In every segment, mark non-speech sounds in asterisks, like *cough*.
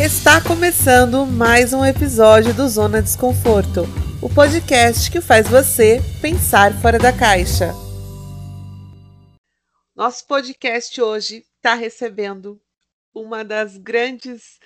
Está começando mais um episódio do Zona Desconforto, o podcast que faz você pensar fora da caixa. Nosso podcast hoje está recebendo uma das grandes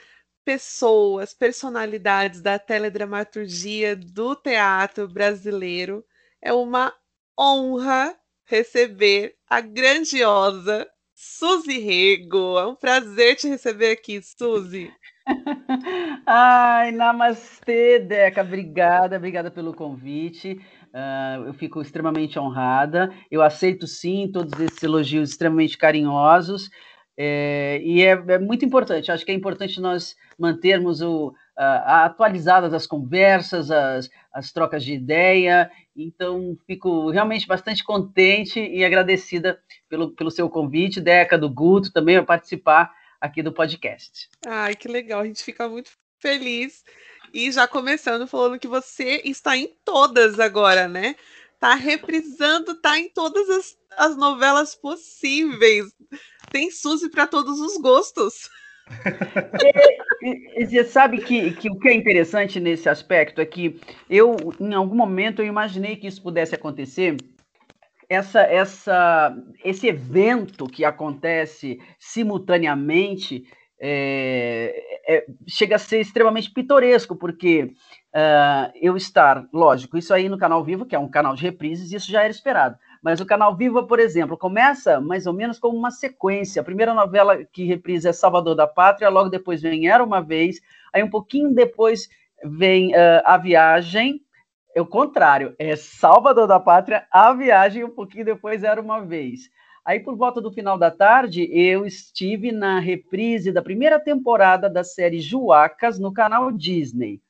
pessoas, personalidades da teledramaturgia do teatro brasileiro. É uma honra receber a grandiosa Suzy Rego. É um prazer te receber aqui, Suzy. *laughs* Ai, namastê, Deca. Obrigada, obrigada pelo convite. Uh, eu fico extremamente honrada. Eu aceito sim todos esses elogios extremamente carinhosos. É, e é, é, muito importante, acho que é importante nós mantermos o, uh, atualizadas as conversas, as, as trocas de ideia. Então, fico realmente bastante contente e agradecida pelo, pelo seu convite, Deca, do Guto, também a participar aqui do podcast. Ai, que legal, a gente fica muito feliz. E já começando falando que você está em todas agora, né? Tá reprisando, tá em todas as, as novelas possíveis. Tem Suzy para todos os gostos. E, você sabe que, que o que é interessante nesse aspecto é que eu, em algum momento, eu imaginei que isso pudesse acontecer essa, essa, esse evento que acontece simultaneamente é, é, chega a ser extremamente pitoresco, porque uh, eu estar, lógico, isso aí no Canal Vivo, que é um canal de reprises, isso já era esperado. Mas o Canal Viva, por exemplo, começa mais ou menos como uma sequência. A primeira novela que reprisa é Salvador da Pátria, logo depois vem Era Uma Vez, aí um pouquinho depois vem uh, A Viagem, é o contrário, é Salvador da Pátria, a viagem, um pouquinho depois era uma vez. Aí, por volta do final da tarde, eu estive na reprise da primeira temporada da série Juacas no canal Disney.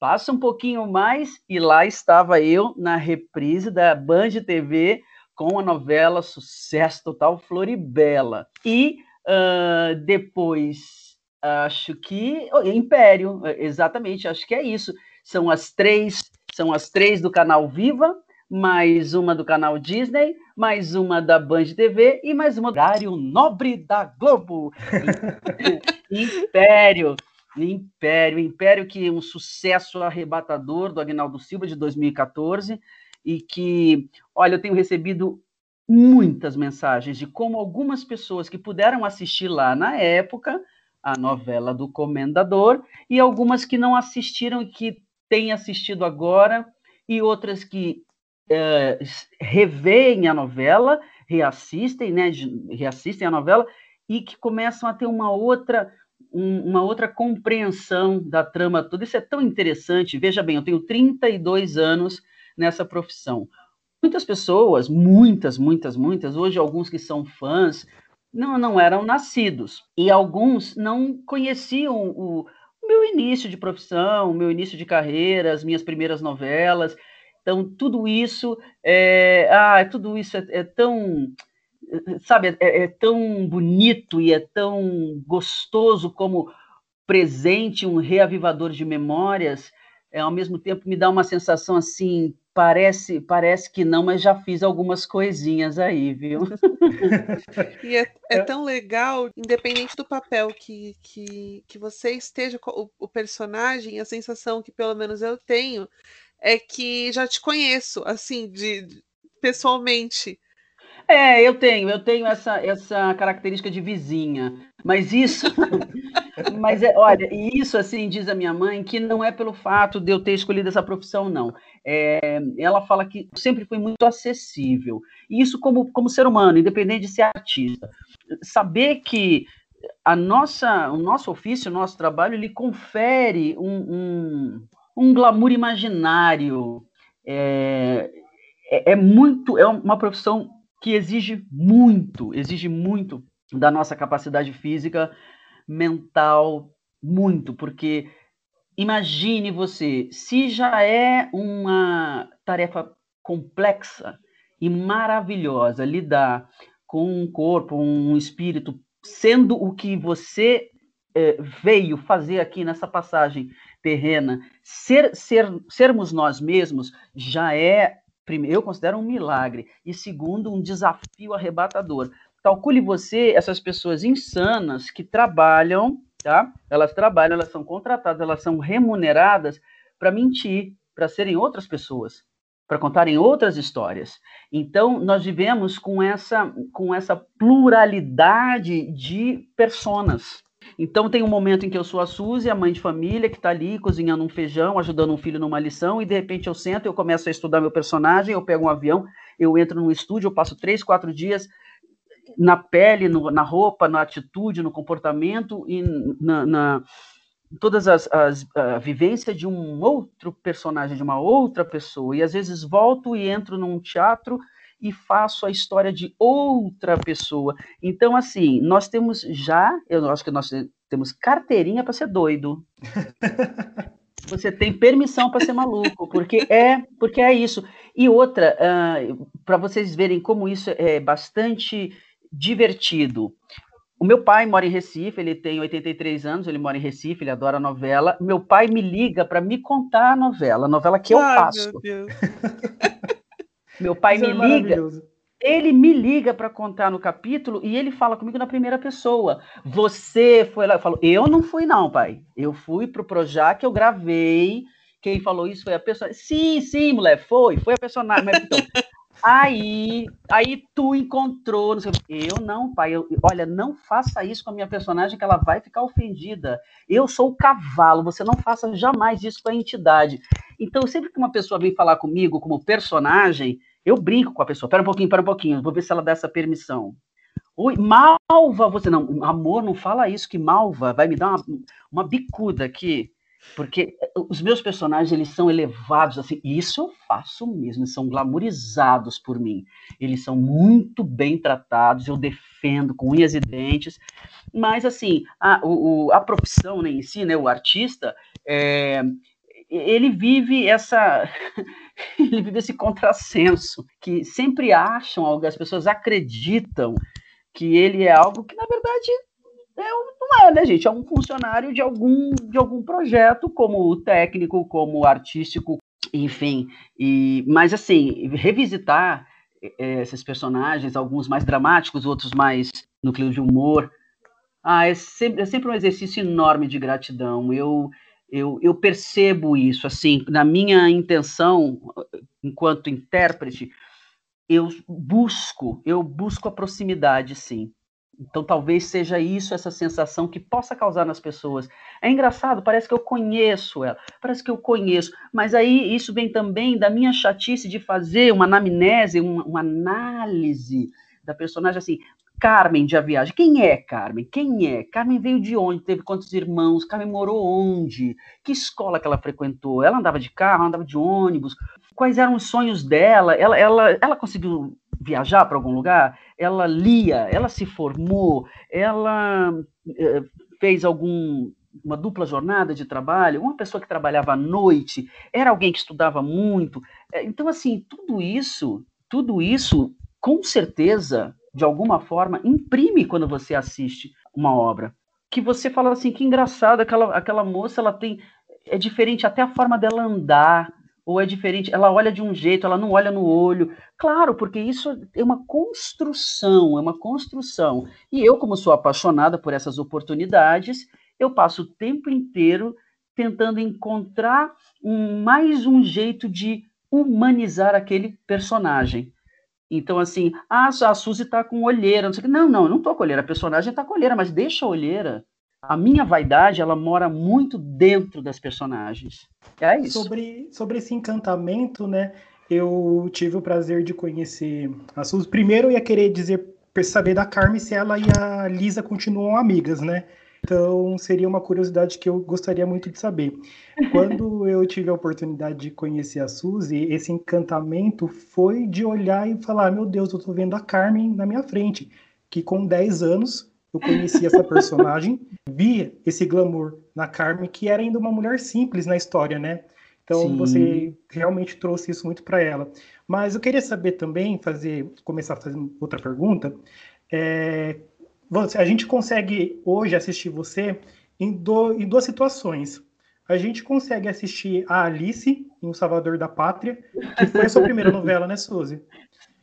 Passa um pouquinho mais e lá estava eu na reprise da Band TV com a novela Sucesso Total Floribela. E uh, depois, acho que. Oh, Império, exatamente, acho que é isso. São as três são as três do canal Viva, mais uma do canal Disney, mais uma da Band TV e mais uma do horário nobre da Globo. *laughs* Império. Império, Império que é um sucesso arrebatador do Agnaldo Silva de 2014 e que, olha, eu tenho recebido muitas mensagens de como algumas pessoas que puderam assistir lá na época a novela do Comendador e algumas que não assistiram e que têm assistido agora e outras que é, a novela, reassistem, né, reassistem a novela e que começam a ter uma outra uma outra compreensão da trama toda. Isso é tão interessante. Veja bem, eu tenho 32 anos nessa profissão. Muitas pessoas, muitas, muitas, muitas, hoje alguns que são fãs, não, não eram nascidos. E alguns não conheciam o, meu início de profissão, meu início de carreira, as minhas primeiras novelas. Então, tudo isso é, ah, tudo isso é, é tão, sabe, é, é, tão bonito e é tão gostoso como presente, um reavivador de memórias. É, ao mesmo tempo, me dá uma sensação assim Parece, parece que não, mas já fiz algumas coisinhas aí, viu? *laughs* e é, é, tão legal, independente do papel que, que, que você esteja com o, o personagem, a sensação que pelo menos eu tenho é que já te conheço, assim, de, de pessoalmente. É, eu tenho, eu tenho essa, essa característica de vizinha, mas isso, *laughs* mas é, olha, isso assim diz a minha mãe que não é pelo fato de eu ter escolhido essa profissão, não. É, ela fala que sempre foi muito acessível. E isso como, como ser humano, independente de ser artista. Saber que a nossa, o nosso ofício, o nosso trabalho, ele confere um, um, um glamour imaginário. É, é, é muito, é uma profissão que exige muito, exige muito da nossa capacidade física, mental, muito, porque imagine você, se já é uma tarefa complexa e maravilhosa lidar com um corpo, um espírito, sendo o que você é, veio fazer aqui nessa passagem terrena, ser, ser, sermos nós mesmos já é primeiro, eu considero um milagre, e segundo, um desafio arrebatador. Calcule você essas pessoas insanas que trabalham, tá? Elas trabalham, elas são contratadas, elas são remuneradas para mentir, para serem outras pessoas, para contarem outras histórias. Então, nós vivemos com essa, com essa pluralidade de personas. Então, tem um momento em que eu sou a Suzy, a mãe de família, que está ali cozinhando um feijão, ajudando um filho numa lição, e de repente eu sento, eu começo a estudar meu personagem, eu pego um avião, eu entro num estúdio, eu passo três, quatro dias na pele, no, na roupa, na atitude, no comportamento e na, na todas as, as a vivência de um outro personagem, de uma outra pessoa. E às vezes volto e entro num teatro e faço a história de outra pessoa. Então, assim, nós temos já, eu acho que nós temos carteirinha para ser doido. *laughs* Você tem permissão para ser maluco, porque é, porque é isso. E outra, uh, para vocês verem como isso é bastante divertido. O meu pai mora em Recife, ele tem 83 anos, ele mora em Recife, ele adora novela. Meu pai me liga para me contar a novela, a novela que eu Ai, faço. Meu, *laughs* meu pai Isso me é liga. Ele me liga para contar no capítulo e ele fala comigo na primeira pessoa. Você foi lá, eu falo, eu não fui não, pai. Eu fui pro Projac, eu gravei. Quem falou isso foi a pessoa. Sim, sim, mulher, foi, foi a personagem. Mas, então, *laughs* Aí, aí tu encontrou, não sei, eu não, pai, eu, olha, não faça isso com a minha personagem que ela vai ficar ofendida. Eu sou o cavalo, você não faça jamais isso com a entidade. Então, sempre que uma pessoa vem falar comigo como personagem, eu brinco com a pessoa. Pera um pouquinho, pera um pouquinho, vou ver se ela dá essa permissão. Oi, malva você não, amor, não fala isso que malva, vai me dar uma, uma bicuda aqui. Porque eh, os meus personagens, eles são elevados, assim, e isso eu faço mesmo, eles são glamorizados por mim. Eles são muito bem tratados, eu defendo com unhas e dentes. Mas, assim, a, o, a profissão né, em si, né, o artista, é, ele vive essa *laughs* ele vive esse contrassenso que sempre acham algo as pessoas acreditam que ele é algo que na verdade é, não é, né, gente? É um funcionário de algum, de algum projeto, como técnico, como artístico, enfim. E, mas, assim, revisitar é, esses personagens, alguns mais dramáticos, outros mais clima de humor, ah, é, sempre, é sempre um exercício enorme de gratidão. Eu, eu, eu percebo isso, assim, na minha intenção, enquanto intérprete, eu busco, eu busco a proximidade, sim. Então talvez seja isso, essa sensação que possa causar nas pessoas. É engraçado, parece que eu conheço ela, parece que eu conheço, mas aí isso vem também da minha chatice de fazer uma anamnese, uma, uma análise da personagem assim. Carmen de A Viagem. Quem é Carmen? Quem é? Carmen veio de onde? Teve quantos irmãos? Carmen morou onde? Que escola que ela frequentou? Ela andava de carro, andava de ônibus? Quais eram os sonhos dela? Ela, ela, ela conseguiu viajar para algum lugar, ela lia, ela se formou, ela eh, fez algum uma dupla jornada de trabalho, uma pessoa que trabalhava à noite, era alguém que estudava muito. Eh, então, assim, tudo isso, tudo isso, com certeza, de alguma forma, imprime quando você assiste uma obra. Que você fala assim, que engraçado, aquela, aquela moça, ela tem. É diferente até a forma dela andar, ou é diferente, ela olha de um jeito, ela não olha no olho. Claro, porque isso é uma construção, é uma construção. E eu, como sou apaixonada por essas oportunidades, eu passo o tempo inteiro tentando encontrar um, mais um jeito de humanizar aquele personagem. Então, assim, ah, a Suzy tá com olheira, não sei o que. Não, não, não tô com olheira, a personagem tá com olheira, mas deixa a olheira a minha vaidade ela mora muito dentro das personagens. É isso. Sobre, sobre esse encantamento, né? Eu tive o prazer de conhecer a Suzy. Primeiro eu ia querer dizer, saber da Carmen se ela e a Lisa continuam amigas, né? Então seria uma curiosidade que eu gostaria muito de saber. Quando *laughs* eu tive a oportunidade de conhecer a Suzy, esse encantamento foi de olhar e falar: meu Deus, eu tô vendo a Carmen na minha frente, que com 10 anos eu conheci essa personagem, vi esse glamour na Carmen, que era ainda uma mulher simples na história, né? Então Sim. você realmente trouxe isso muito para ela. Mas eu queria saber também, fazer, começar a fazer outra pergunta. É, você, a gente consegue hoje assistir você em, do, em duas situações. A gente consegue assistir a Alice em O Salvador da Pátria, que foi a sua primeira novela, né, Suzy?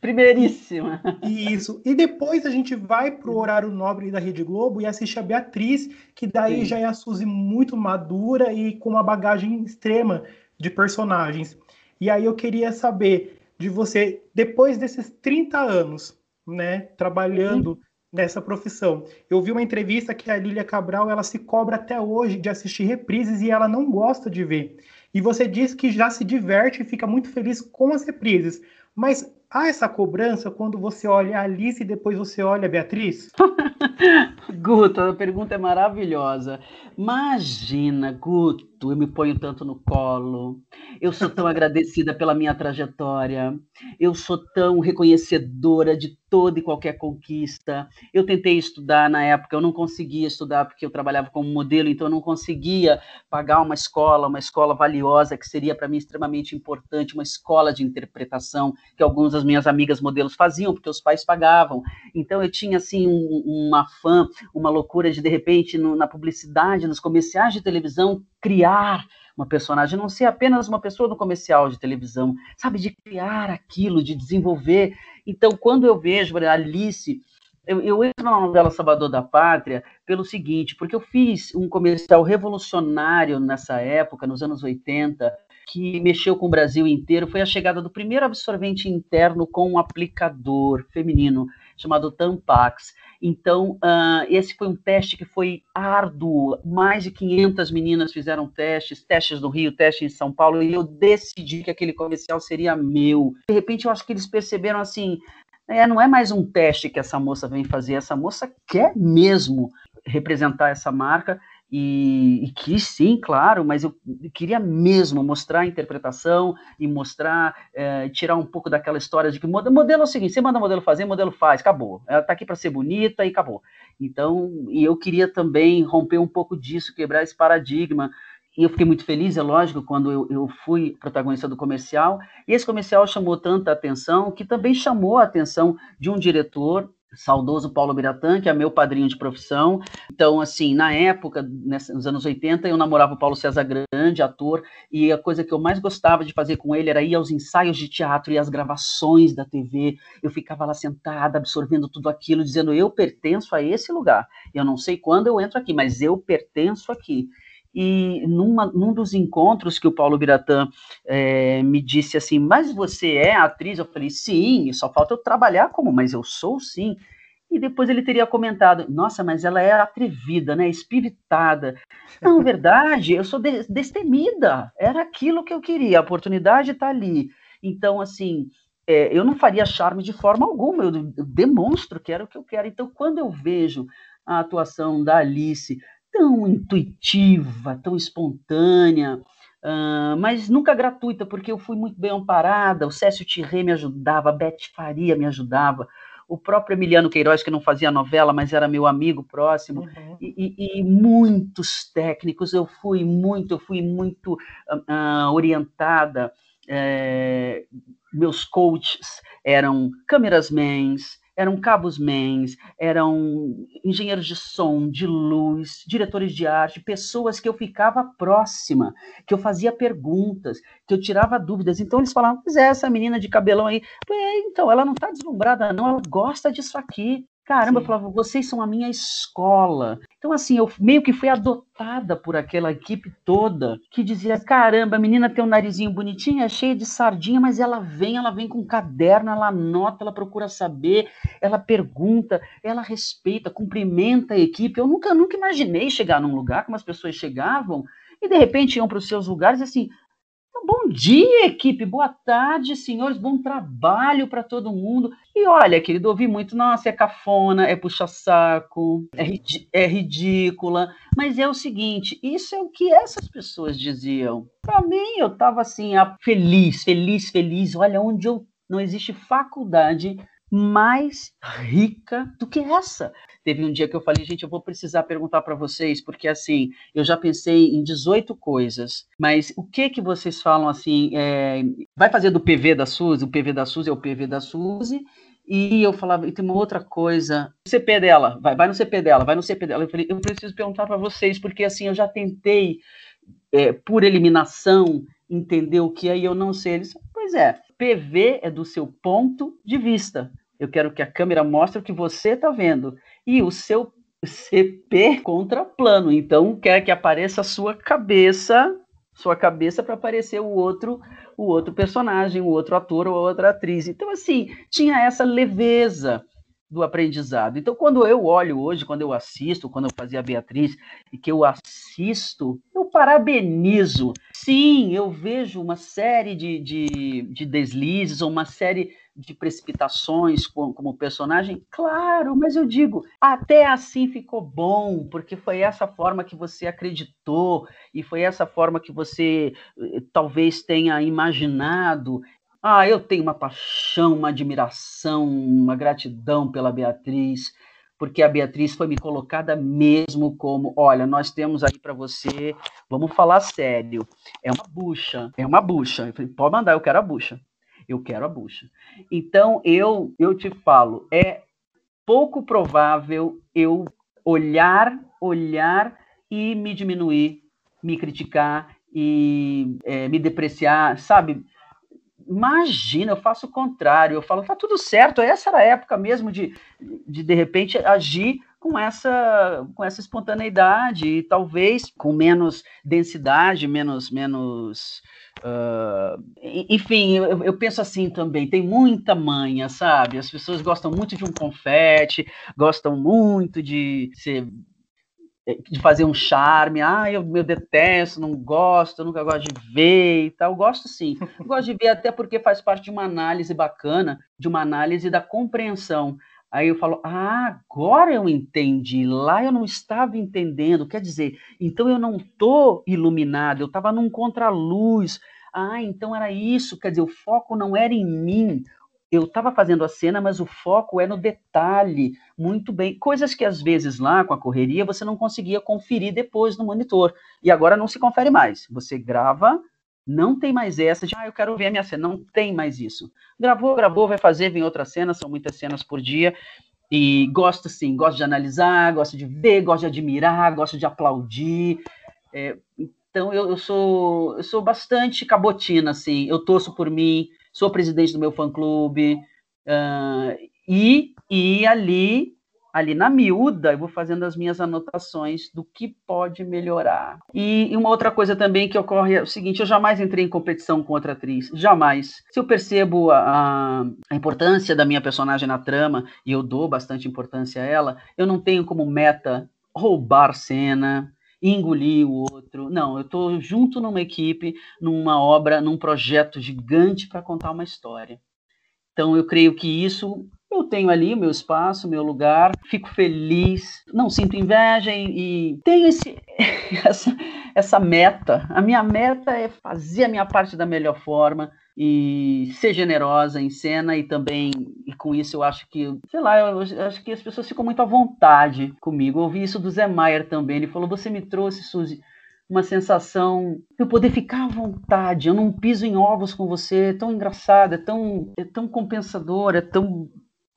Primeiríssima. Isso. E depois a gente vai pro horário nobre da Rede Globo e assiste a Beatriz, que daí Sim. já é a Suzy muito madura e com uma bagagem extrema de personagens. E aí eu queria saber de você, depois desses 30 anos, né, trabalhando uhum. nessa profissão. Eu vi uma entrevista que a Lília Cabral, ela se cobra até hoje de assistir reprises e ela não gosta de ver. E você diz que já se diverte e fica muito feliz com as reprises. Mas há essa cobrança quando você olha a Alice e depois você olha a Beatriz? *laughs* Guto, a pergunta é maravilhosa. Imagina, Guto, eu me ponho tanto no colo. Eu sou tão *laughs* agradecida pela minha trajetória. Eu sou tão reconhecedora de toda e qualquer conquista. Eu tentei estudar na época, eu não conseguia estudar porque eu trabalhava como modelo, então eu não conseguia pagar uma escola, uma escola valiosa que seria para mim extremamente importante, uma escola de interpretação que algumas das minhas amigas modelos faziam porque os pais pagavam. Então eu tinha assim um, uma fã, uma loucura de de repente no, na publicidade, nos comerciais de televisão criar uma personagem, não ser apenas uma pessoa no comercial de televisão, sabe, de criar aquilo, de desenvolver. Então, quando eu vejo a Alice, eu, eu entro na novela Salvador da Pátria pelo seguinte, porque eu fiz um comercial revolucionário nessa época, nos anos 80, que mexeu com o Brasil inteiro, foi a chegada do primeiro absorvente interno com um aplicador feminino chamado Tampax. Então, uh, esse foi um teste que foi árduo. Mais de 500 meninas fizeram testes, testes no Rio, testes em São Paulo, e eu decidi que aquele comercial seria meu. De repente, eu acho que eles perceberam assim: é, não é mais um teste que essa moça vem fazer, essa moça quer mesmo representar essa marca e, e quis sim, claro, mas eu queria mesmo mostrar a interpretação e mostrar, é, tirar um pouco daquela história de que modelo é o seguinte: você manda modelo fazer, modelo faz, acabou. Ela está aqui para ser bonita e acabou. Então, e eu queria também romper um pouco disso, quebrar esse paradigma. E eu fiquei muito feliz, é lógico, quando eu, eu fui protagonista do comercial. E esse comercial chamou tanta atenção que também chamou a atenção de um diretor saudoso Paulo Biratã, que é meu padrinho de profissão. Então, assim, na época, nos anos 80, eu namorava o Paulo César Grande, ator, e a coisa que eu mais gostava de fazer com ele era ir aos ensaios de teatro e às gravações da TV. Eu ficava lá sentada, absorvendo tudo aquilo, dizendo: eu pertenço a esse lugar. Eu não sei quando eu entro aqui, mas eu pertenço aqui. E numa, num dos encontros que o Paulo Biratã é, me disse assim, mas você é atriz? Eu falei, sim, só falta eu trabalhar como, mas eu sou sim. E depois ele teria comentado, nossa, mas ela é atrevida, né, espiritada. Não, verdade, eu sou destemida, era aquilo que eu queria, a oportunidade está ali. Então, assim, é, eu não faria charme de forma alguma, eu, eu demonstro que era o que eu quero. Então, quando eu vejo a atuação da Alice tão intuitiva, tão espontânea, uh, mas nunca gratuita, porque eu fui muito bem amparada, o Cécio Tirré me ajudava, a Beth Faria me ajudava, o próprio Emiliano Queiroz, que não fazia novela, mas era meu amigo próximo, uhum. e, e, e, muitos técnicos, eu fui muito, eu fui muito uh, orientada, é, meus coaches eram câmerasmans, eram cabos mens, eram engenheiros de som, de luz, diretores de arte, pessoas que eu ficava próxima, que eu fazia perguntas, que eu tirava dúvidas. Então eles falavam: Pois é, essa menina de cabelão aí, é, então, ela não está deslumbrada, não, ela gosta disso aqui. Caramba, Sim. eu falava, vocês são a minha escola. Então, assim, eu meio que fui adotada por aquela equipe toda que dizia: caramba, a menina tem um narizinho bonitinho, é cheia de sardinha, mas ela vem, ela vem com um caderno, ela anota, ela procura saber, ela pergunta, ela respeita, cumprimenta a equipe. Eu nunca, nunca imaginei chegar num lugar como as pessoas chegavam e de repente iam para os seus lugares assim: Bom dia, equipe. Boa tarde, senhores. Bom trabalho para todo mundo. E olha, querido, ouvi muito, nossa, é cafona, é puxa-saco, é, é, ridícula. Mas é o seguinte, isso é o que essas pessoas diziam. Para mim, eu estava assim, feliz, feliz, feliz. Olha, onde eu não existe faculdade mais rica do que essa. Teve um dia que eu falei, gente, eu vou precisar perguntar para vocês, porque assim, eu já pensei em 18 coisas, mas o que que vocês falam assim, é, vai fazer do PV da Suzy, o PV da Suzy é o PV da Suzy, e eu falava, e tem uma outra coisa, o CP dela, vai, vai no CP dela, vai no CP dela. Eu falei, eu preciso perguntar para vocês, porque assim, eu já tentei, é, por eliminação, entender o que é, e eu não sei. Eles, pois é, PV é do seu ponto de vista. Eu quero que a câmera mostre o que você está vendo. E o seu CP contra plano. Então, quer que apareça a sua cabeça, sua cabeça para aparecer o outro, o outro personagem, o outro ator ou outra atriz. Então, assim, tinha essa leveza do aprendizado. Então, quando eu olho hoje, quando eu assisto, quando eu fazia a Beatriz, e que eu assisto, eu parabenizo. Sim, eu vejo uma série de, de, de deslizes, ou uma série de precipitações como, como personagem, claro, mas eu digo, até assim ficou bom, porque foi essa forma que você acreditou, e foi essa forma que você eh, talvez tenha imaginado, ah, eu tenho uma paixão, uma admiração, uma gratidão pela Beatriz, porque a Beatriz foi me colocada mesmo como, olha, nós temos aí para você, vamos falar sério, é uma bucha, é uma bucha. Eu falei, pode mandar, eu quero a bucha. Eu quero a bucha. Então, eu eu te falo, é pouco provável eu olhar, olhar e me diminuir, me criticar e é, me depreciar, sabe? Imagina, eu faço o contrário, eu falo, tá tudo certo, essa era a época mesmo de, de, de repente, agir com essa, com essa espontaneidade e talvez com menos densidade, menos, menos Uh, enfim, eu, eu, penso assim também, tem muita manha, sabe? As pessoas gostam muito de um confete, gostam muito de ser de fazer um charme, ah, eu, eu detesto, não gosto, nunca gosto de ver e tal. Eu gosto sim. *laughs* Eu gosto de ver até porque faz parte de uma análise bacana, de uma análise da compreensão. Aí eu falo, ah, agora eu entendi. Lá eu não estava entendendo. Quer dizer, então eu não estou iluminado, eu estava num contraluz. Ah, então era isso. Quer dizer, o foco não era em mim, eu estava fazendo a cena, mas o foco é no detalhe, muito bem. Coisas que às vezes lá com a correria você não conseguia conferir depois no monitor. E agora não se confere mais. Você grava, não tem mais essa de, ah, eu quero ver a minha cena. Não tem mais isso. Gravou, gravou, vai fazer, vem outra cena, são muitas cenas por dia. E gosto sim, gosto de analisar, gosto de ver, gosto de admirar, gosto de aplaudir. É, então eu, eu, sou eu sou bastante cabotina, assim. Eu torço por mim, sou presidente do meu fã-clube, uh, e, e ali, ali na miúda, eu vou fazendo as minhas anotações do que pode melhorar. E, e uma outra coisa também que ocorre é o seguinte, eu jamais entrei em competição com outra atriz, jamais. Se eu percebo a, a importância da minha personagem na trama, e eu dou bastante importância a ela, eu não tenho como meta roubar cena, engolir o outro. Não, eu estou junto numa equipe, numa obra, num projeto gigante para contar uma história. Então eu creio que isso eu tenho ali o meu espaço, o meu lugar, fico feliz, não sinto inveja e, tenho esse, *laughs* essa, essa meta. A minha meta é fazer a minha parte da melhor forma, e ser generosa em cena e também e com isso eu acho que sei lá eu, acho que as pessoas ficam muito à vontade comigo. Eu ouvi isso do Zé Maier também ele falou você me trouxe Suzy uma sensação de eu poder ficar à vontade eu não piso em ovos com você é tão engraçado é tão é tão compensador é tão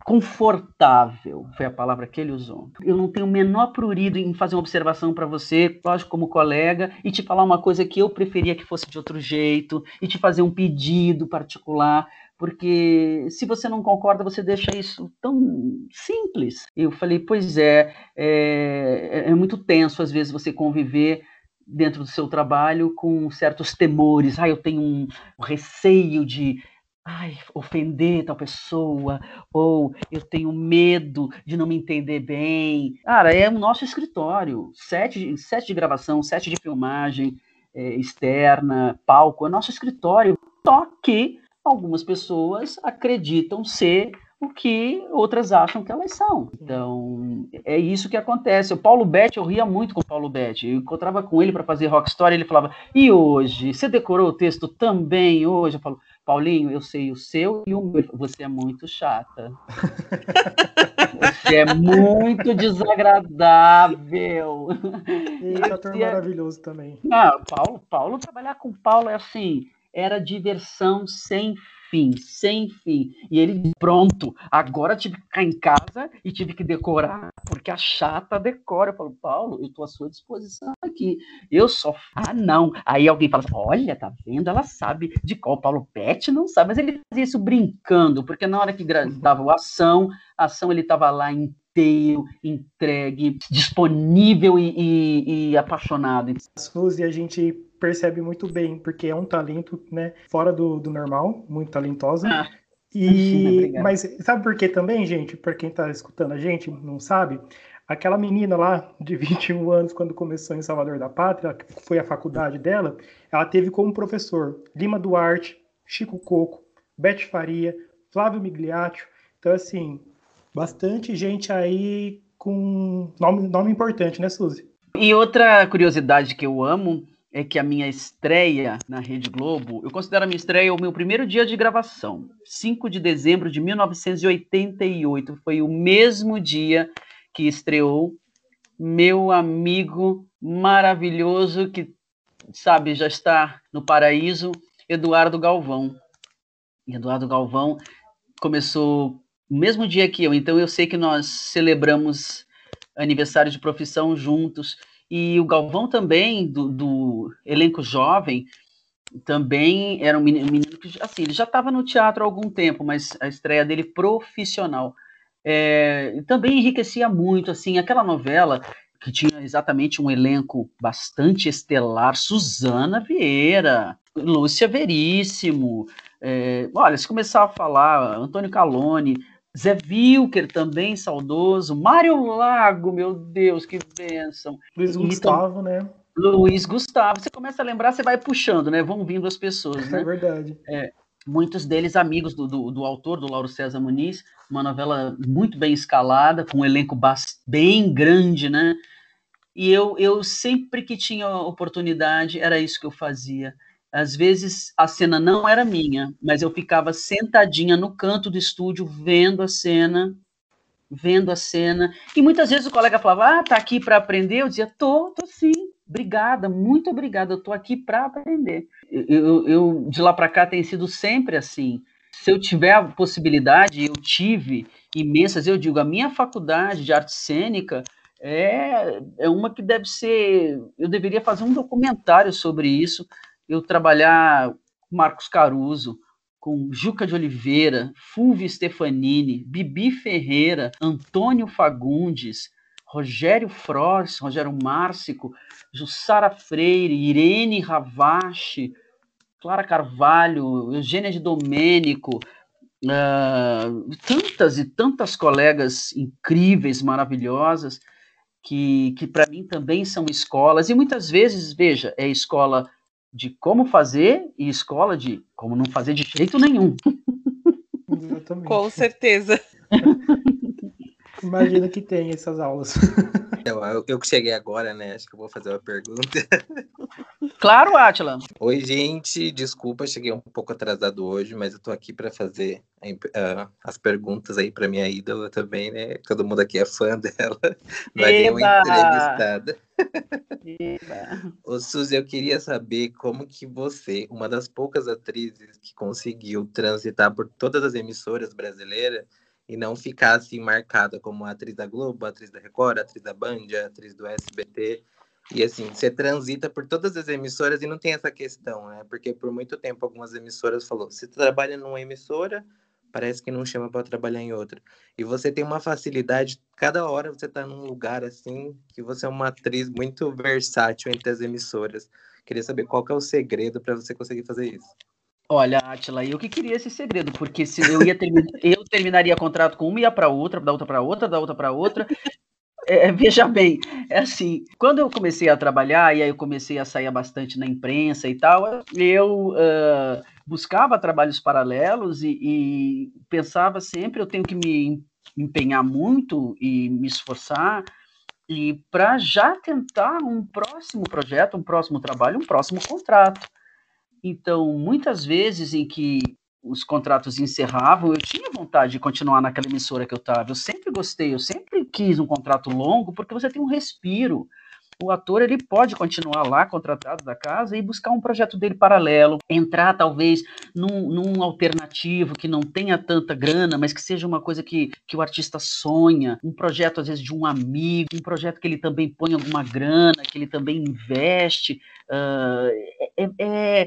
confortável, foi a palavra que ele usou. Eu não tenho o menor prurido em fazer uma observação para você, lógico, como colega, e te falar uma coisa que eu preferia que fosse de outro jeito, e te fazer um pedido particular, porque se você não concorda, você deixa isso tão simples. Eu falei, pois é, é, é muito tenso às vezes você conviver dentro do seu trabalho com certos temores. Ah, eu tenho um receio de ai, ofender tal pessoa, ou eu tenho medo de não me entender bem. Cara, é o nosso escritório, sete, sete de gravação, sete de filmagem é, externa, palco, é nosso escritório. Só que algumas pessoas acreditam ser o que outras acham que elas são. Então, é isso que acontece. O Paulo Betti, eu ria muito com o Paulo Betti. Eu encontrava com ele para fazer Rock Story, ele falava: "E hoje, você decorou o texto também hoje?" Eu falo: Paulinho, eu sei o seu e o meu. Você é muito chata. *laughs* Você é muito desagradável. E o ator é... maravilhoso também. Não, Paulo, Paulo, trabalhar com Paulo é assim, era diversão sem fim, sem fim. E ele, pronto, agora tive que ficar em casa e tive que decorar, porque a chata decora. Eu falo, Paulo, eu estou à sua disposição aqui. Eu só. Ah, não. Aí alguém fala assim, olha, tá vendo? Ela sabe de qual Paulo Pet não sabe, mas ele fazia isso brincando, porque na hora que dava o ação, a ação ele estava lá inteiro, entregue, disponível e, e, e apaixonado. Suzy, a gente percebe muito bem, porque é um talento, né, fora do, do normal, muito talentosa. Ah, e mas sabe por que também, gente? Para quem está escutando a gente, não sabe, aquela menina lá de *laughs* 21 anos quando começou em Salvador da Pátria, que foi a faculdade dela, ela teve como professor Lima Duarte, Chico Coco, Beth Faria, Flávio Migliaccio. Então assim, bastante gente aí com nome, nome importante, né, Suzy? E outra curiosidade que eu amo é que a minha estreia na Rede Globo, eu considero a minha estreia o meu primeiro dia de gravação, 5 de dezembro de 1988. Foi o mesmo dia que estreou meu amigo maravilhoso que, sabe, já está no paraíso, Eduardo Galvão. Eduardo Galvão começou no mesmo dia que eu, então eu sei que nós celebramos aniversário de profissão juntos. E o Galvão também, do, do elenco jovem, também era um menino, que, assim, ele já estava no teatro há algum tempo, mas a estreia dele profissional. É, também enriquecia muito, assim, aquela novela que tinha exatamente um elenco bastante estelar, Suzana Vieira, Lúcia Veríssimo, é, olha, se começar a falar, Antônio Calone, Zé Wilker também, saudoso. Mário Lago, meu Deus, que bênção. Luiz Gustavo, né? Luiz Gustavo. Você começa a lembrar, você vai puxando, né? Vão vindo as pessoas, é né? É verdade. É, muitos deles amigos do, do, do, autor, do Lauro César Muniz. Uma novela muito bem escalada, com um elenco bem grande, né? E eu, eu sempre que tinha oportunidade, era isso que eu fazia às vezes a cena não era minha, mas eu ficava sentadinha no canto do estúdio vendo a cena, vendo a cena. E muitas vezes o colega falava: "Ah, tá aqui para aprender". Eu dizia: "Tô, tô sim. Obrigada, muito obrigada. Eu tô aqui para aprender". Eu, eu, de lá para cá tem sido sempre assim. Se eu tiver a possibilidade, eu tive imensas, eu digo, a minha faculdade de arte cênica é, é uma que deve ser. Eu deveria fazer um documentário sobre isso, eu trabalhar com Marcos Caruso, com Juca de Oliveira, Fulvio Stefanini, Bibi Ferreira, Antônio Fagundes, Rogério Frois, Rogério Márcico, Jussara Freire, Irene Ravache, Clara Carvalho, Eugênia de Domênico, uh, tantas e tantas colegas incríveis, maravilhosas, que, que para mim também são escolas, e muitas vezes, veja, é escola de como fazer e escola de como não fazer de jeito nenhum. Exatamente. Com certeza. *laughs* Imagina que tem essas aulas. *laughs* Eu, eu, eu, cheguei agora, né? Acho que eu vou fazer uma pergunta. Claro, Atila. Oi, gente. Desculpa, cheguei um pouco atrasado hoje, mas eu tô aqui para fazer uh, as perguntas aí para minha ídola também, né? Todo mundo aqui é fã *laughs* dela. Vai ter uma entrevistada. Ô, Suzy, eu queria saber como que você, uma das poucas atrizes que conseguiu transitar por todas as emissoras brasileiras, e não ficar assim marcada como atriz da Globo, atriz da Record, atriz da Band, atriz do SBT. E assim, você transita por todas as emissoras e não tem essa questão, né? Porque por muito tempo algumas emissoras falou, você trabalha numa emissora, parece que não chama para trabalhar em outra. E você tem uma facilidade, cada hora você está num lugar assim, que você é uma atriz muito versátil entre as emissoras. Queria saber qual que é o segredo para você conseguir fazer isso. Olha, Atila, eu que queria esse segredo, porque se eu ia terminar, *laughs* eu terminaria contrato com uma, ia para outra, da outra para outra, da outra para outra. É, é, veja bem, é assim, quando eu comecei a trabalhar, e aí eu comecei a sair bastante na imprensa e tal, eu uh, buscava trabalhos paralelos e, e, pensava sempre, eu tenho que me empenhar muito e me esforçar e para já tentar um próximo projeto, um próximo trabalho, um próximo contrato. Então, muitas vezes em que os contratos encerravam, eu tinha vontade de continuar naquela emissora que eu estava. Eu sempre gostei, eu sempre quis um contrato longo, porque você tem um respiro. O ator ele pode continuar lá contratado da casa e buscar um projeto dele paralelo, entrar talvez num, num alternativo que não tenha tanta grana, mas que seja uma coisa que, que o artista sonha, um projeto às vezes de um amigo, um projeto que ele também põe alguma grana, que ele também investe. Uh, é, é,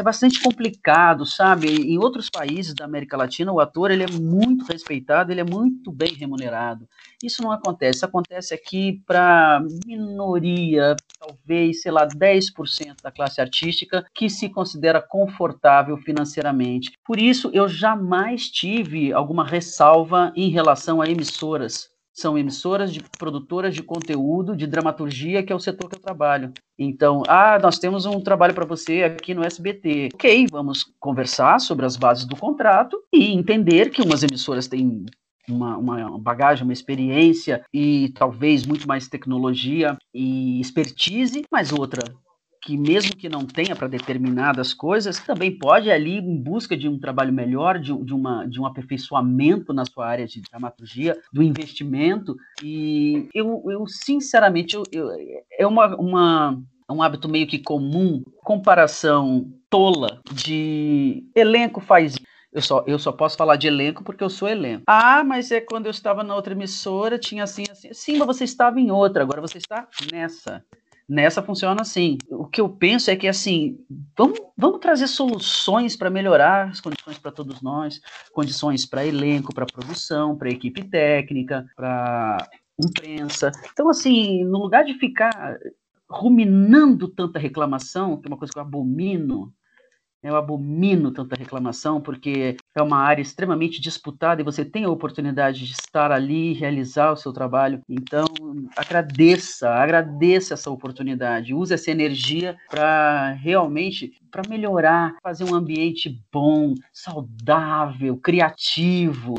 é bastante complicado, sabe? Em outros países da América Latina, o ator ele é muito respeitado, ele é muito bem remunerado. Isso não acontece. Acontece aqui para minoria, talvez, sei lá, 10% da classe artística que se considera confortável financeiramente. Por isso, eu jamais tive alguma ressalva em relação a emissoras são emissoras de produtoras de conteúdo, de dramaturgia, que é o setor que eu trabalho. Então, ah, nós temos um trabalho para você aqui no SBT. Ok, vamos conversar sobre as bases do contrato e entender que umas emissoras têm uma, uma, bagagem, uma experiência e talvez muito mais tecnologia e expertise, mas outra que mesmo que não tenha para determinadas coisas, também pode ali em busca de um trabalho melhor, de, de, uma, de um aperfeiçoamento na sua área de dramaturgia, do investimento. E eu, eu sinceramente, eu, eu, é uma, uma, um hábito meio que comum, comparação tola de elenco faz eu só, eu só posso falar de elenco porque eu sou elenco. Ah, mas é quando eu estava na outra emissora, tinha assim, assim. Sim, mas você estava em outra, agora você está nessa. Nessa funciona assim. O que eu penso é que assim, vamos, vamos trazer soluções para melhorar as condições para todos nós, condições para elenco, para produção, para equipe técnica, para imprensa. Então assim, no lugar de ficar ruminando tanta reclamação, que é uma coisa que eu abomino, eu abomino tanta reclamação, porque é uma área extremamente disputada e você tem a oportunidade de estar ali e realizar o seu trabalho. Então, agradeça, agradeça essa oportunidade. Use essa energia para realmente para melhorar, fazer um ambiente bom, saudável, criativo.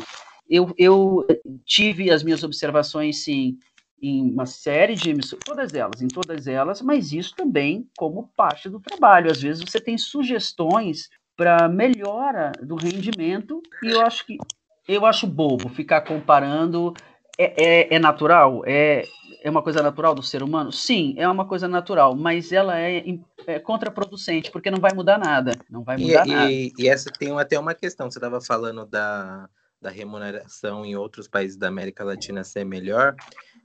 Eu, eu tive as minhas observações, sim, em uma série de emissões, todas elas, em todas elas, mas isso também como parte do trabalho. Às vezes você tem sugestões para melhora do rendimento e eu acho que eu acho bobo ficar comparando. É, é, é, natural? É, é uma coisa natural do ser humano? Sim, é uma coisa natural, mas ela é, é contraproducente, porque não vai mudar nada. Não vai mudar e, nada. E, e essa tem até uma questão, você estava falando da, da remuneração em outros países da América Latina ser melhor.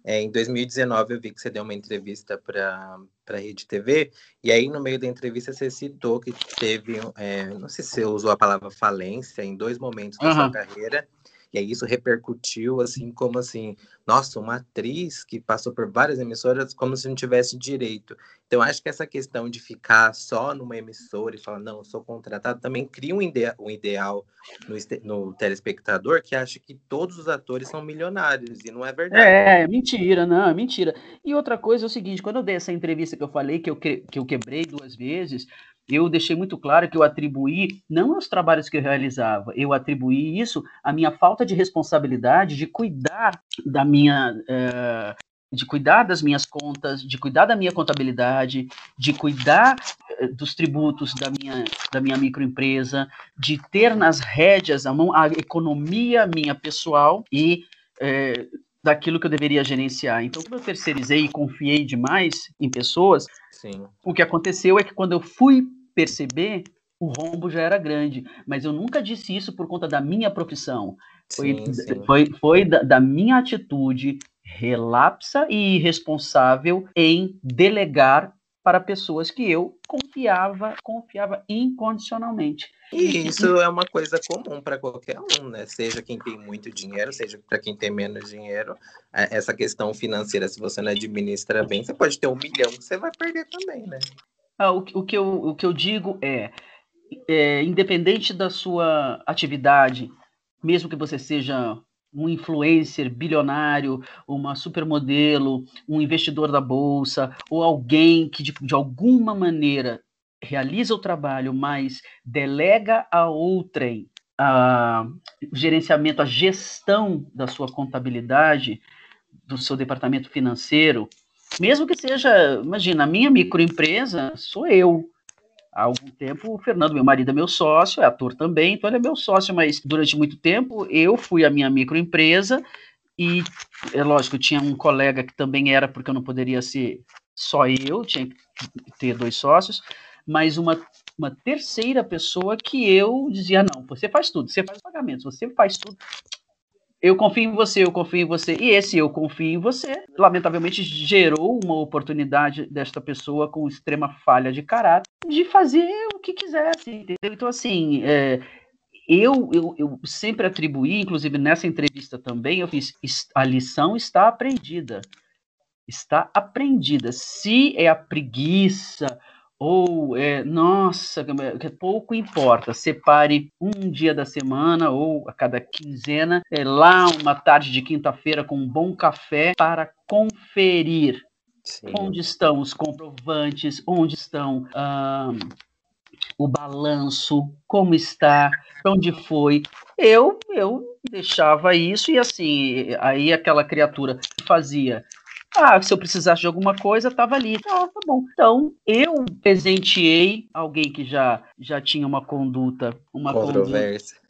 É, em 2019, eu vi que você deu uma entrevista para a Rede TV, e aí no meio da entrevista você citou que teve, é, não sei se você usou a palavra falência, em dois momentos da uhum. sua carreira, e aí isso repercutiu, assim, como assim, nossa, uma atriz que passou por várias emissoras como se não tivesse direito. Então, acho que essa questão de ficar só numa emissora e falar, não, eu sou contratado, também cria um, ide um ideal no, no, telespectador que acha que todos os atores são milionários, e não é verdade. É, mentira, não, é mentira. E outra coisa é o seguinte, quando eu dei essa entrevista que eu falei, que eu, que eu quebrei duas vezes, eu deixei muito claro que eu atribuí não aos trabalhos que eu realizava, eu atribuí isso à minha falta de responsabilidade de cuidar da minha. Uh, de cuidar das minhas contas, de cuidar da minha contabilidade, de cuidar uh, dos tributos da minha, da minha microempresa, de ter nas rédeas a, mão, a economia minha pessoal e uh, daquilo que eu deveria gerenciar. Então, como eu terceirizei e confiei demais em pessoas, Sim. o que aconteceu é que quando eu fui perceber, o rombo já era grande. Mas eu nunca disse isso por conta da minha profissão. Foi, sim, sim. foi, foi da, da minha atitude relapsa e irresponsável em delegar para pessoas que eu confiava, confiava incondicionalmente. E isso é uma coisa comum para qualquer um, né? Seja quem tem muito dinheiro, seja para quem tem menos dinheiro. É, essa questão financeira, se você não administra bem, você pode ter um milhão que você vai perder também, né? Ah, o, o, que eu, o que eu digo é, é, independente da sua atividade, mesmo que você seja um influencer bilionário, uma supermodelo, um investidor da bolsa, ou alguém que de, de alguma maneira realiza o trabalho, mas delega a outrem a, o gerenciamento, a gestão da sua contabilidade, do seu departamento financeiro, mesmo que seja, imagina, a minha microempresa sou eu. Há algum tempo, o Fernando, meu marido, é meu sócio, é ator também, então ele é meu sócio, mas durante muito tempo eu fui a minha microempresa e, é lógico, tinha um colega que também era, porque eu não poderia ser só eu, tinha que ter dois sócios, mas uma, uma terceira pessoa que eu dizia: não, você faz tudo, você faz pagamentos, você faz tudo. Eu confio em você, eu confio em você. E esse eu confio em você, lamentavelmente, gerou uma oportunidade desta pessoa com extrema falha de caráter de fazer o que quisesse, entendeu? Então, assim, é, eu, eu, eu sempre atribuí, inclusive nessa entrevista também, eu fiz: a lição está aprendida. Está aprendida. Se é a preguiça, ou é, nossa, que pouco importa, separe um dia da semana ou a cada quinzena, é lá uma tarde de quinta-feira com um bom café para conferir Sim. onde estão os comprovantes, onde estão ah, o balanço, como está, onde foi. Eu, eu deixava isso e assim, aí aquela criatura fazia ah, se eu precisasse de alguma coisa, estava ali. Ah, tá bom. Então, eu presenteei alguém que já, já tinha uma conduta, uma controversa. Conduta,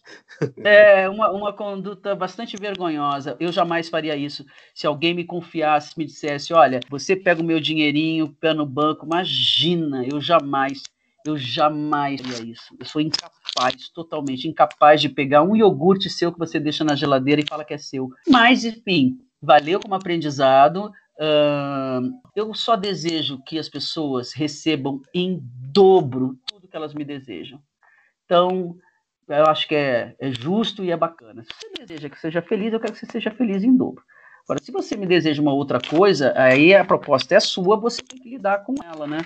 é, uma, uma conduta bastante vergonhosa. Eu jamais faria isso. Se alguém me confiasse, me dissesse: olha, você pega o meu dinheirinho, pé no banco, imagina, eu jamais eu jamais faria isso. Eu sou incapaz, totalmente incapaz de pegar um iogurte seu que você deixa na geladeira e fala que é seu. Mas, enfim, valeu como aprendizado. Uh, eu só desejo que as pessoas recebam em dobro tudo que elas me desejam. Então, eu acho que é, é justo e é bacana. Se você deseja que seja feliz, eu quero que você seja feliz em dobro. Agora, se você me deseja uma outra coisa, aí a proposta é sua, você tem que lidar com ela, né?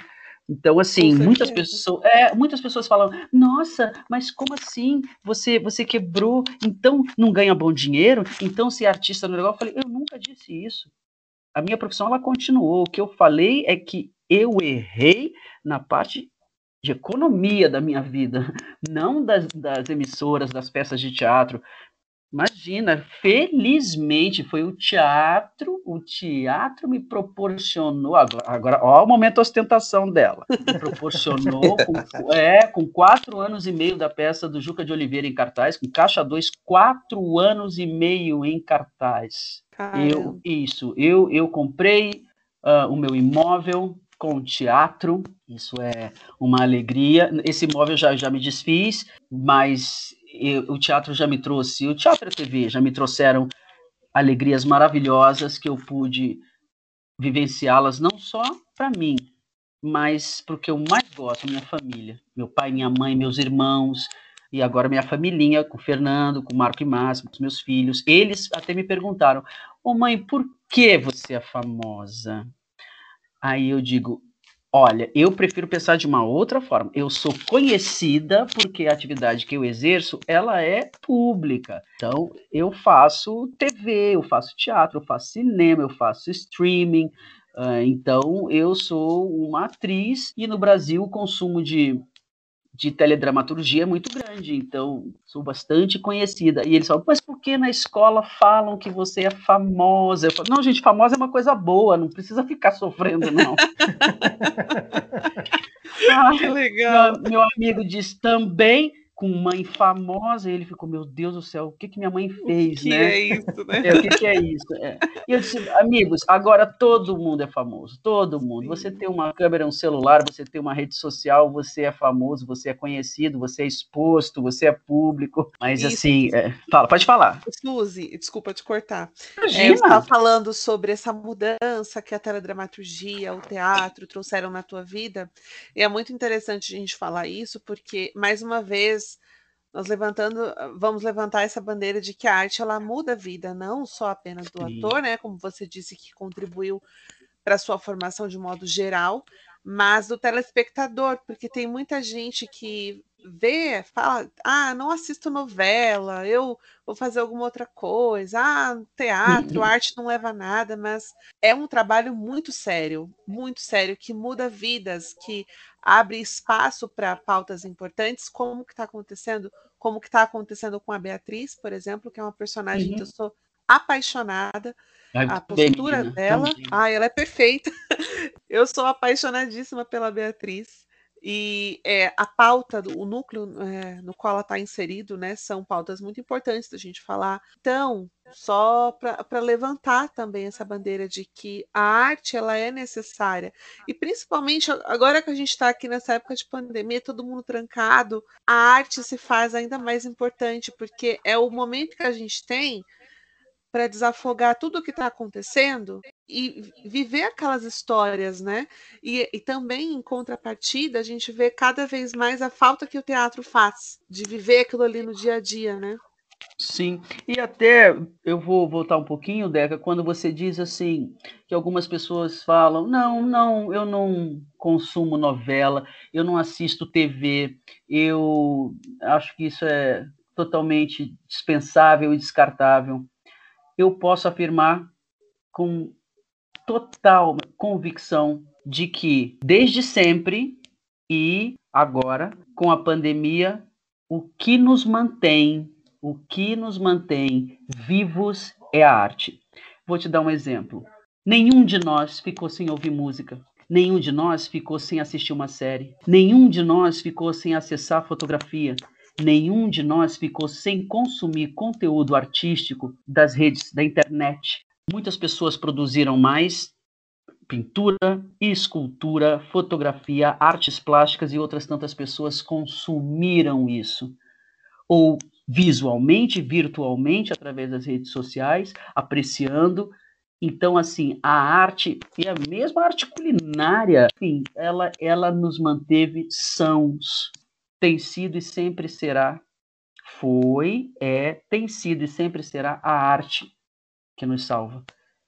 Então, assim, muitas pessoas, é, muitas pessoas falam: "Nossa, mas como assim? Você você quebrou, então não ganha bom dinheiro? Então se é artista no legal?" Eu falei: "Eu nunca disse isso a minha profissão ela continuou. O que eu falei é que eu errei na parte de economia da minha vida, *laughs* não das, das emissoras, das peças de teatro. Imagina, felizmente foi o teatro, o teatro me proporcionou, agora, ó o momento de ostentação dela, me proporcionou, *laughs* com, é, com quatro anos e meio da peça do Juca de Oliveira em cartaz, com Caixa 2, quatro anos e meio em cartaz. Eu, isso, eu, eu comprei uh, o meu imóvel com teatro, isso é uma alegria. Esse imóvel já, já me desfiz, mas eu, o teatro já me trouxe, o teatro e a TV já me trouxeram alegrias maravilhosas que eu pude vivenciá-las não só para mim, mas porque eu mais gosto, minha família, meu pai, minha mãe, meus irmãos, e agora minha família, com o Fernando, com o Marco e Márcio, com os meus filhos, eles até me perguntaram, ô oh, mãe, por que você é famosa? Aí eu digo, olha, eu prefiro pensar de uma outra forma. Eu sou conhecida porque a atividade que eu exerço, ela é pública. Então, eu faço TV, eu faço teatro, eu faço cinema, eu faço streaming, Uh, então, eu sou uma atriz e no Brasil o consumo de de teledramaturgia é muito grande, então sou bastante conhecida. E eles falam, mas por que na escola falam que você é famosa? Eu falo, não, gente, famosa é uma coisa boa, não precisa ficar sofrendo, não. *laughs* ah, que legal. Meu, meu amigo diz também com mãe famosa, e ele ficou, meu Deus do céu, o que que minha mãe fez, o que né? é isso, né? É, o que, que é isso? É. E eu disse, amigos, agora todo mundo é famoso, todo mundo. Sim. Você tem uma câmera, um celular, você tem uma rede social, você é famoso, você é conhecido, você é exposto, você é público, mas isso. assim, é... fala, pode falar. Suzy, desculpa te cortar. Imagina. É, eu estava falando sobre essa mudança que a teledramaturgia, o teatro trouxeram na tua vida, e é muito interessante a gente falar isso, porque, mais uma vez, nós levantando, vamos levantar essa bandeira de que a arte ela muda a vida, não só apenas do Sim. ator, né? Como você disse que contribuiu para sua formação de modo geral, mas do telespectador, porque tem muita gente que vê, fala, ah, não assisto novela, eu vou fazer alguma outra coisa, ah, teatro, arte não leva a nada, mas é um trabalho muito sério, muito sério, que muda vidas, que abre espaço para pautas importantes, como que está acontecendo, como que está acontecendo com a Beatriz, por exemplo, que é uma personagem uhum. que eu sou apaixonada, a postura dela, ah, ela é perfeita. *laughs* eu sou apaixonadíssima pela Beatriz. E é, a pauta, o núcleo é, no qual ela está inserido, né, são pautas muito importantes da gente falar. Então, só para levantar também essa bandeira de que a arte ela é necessária e principalmente agora que a gente está aqui nessa época de pandemia, todo mundo trancado, a arte se faz ainda mais importante porque é o momento que a gente tem para desafogar tudo o que está acontecendo e viver aquelas histórias, né? E, e, também, em contrapartida, a gente vê cada vez mais a falta que o teatro faz de viver aquilo ali no dia a dia, né? Sim, e até eu vou voltar um pouquinho, Deca, quando você diz assim, que algumas pessoas falam, não, não, eu não consumo novela, eu não assisto TV, eu acho que isso é totalmente dispensável e descartável eu posso afirmar com total convicção de que, desde sempre e agora, com a pandemia, o que nos mantém, o que nos mantém vivos é a arte. Vou te dar um exemplo. Nenhum de nós ficou sem ouvir música. Nenhum de nós ficou sem assistir uma série. Nenhum de nós ficou sem acessar fotografia nenhum de nós ficou sem consumir conteúdo artístico das redes da internet. Muitas pessoas produziram mais pintura, escultura, fotografia, artes plásticas e outras tantas pessoas consumiram isso. Ou visualmente, virtualmente, através das redes sociais, apreciando. Então, assim, a arte, e a mesma arte culinária, enfim, ela, ela nos manteve sãos, tem sido e sempre será, foi, é, tem sido e sempre será a arte que nos salva.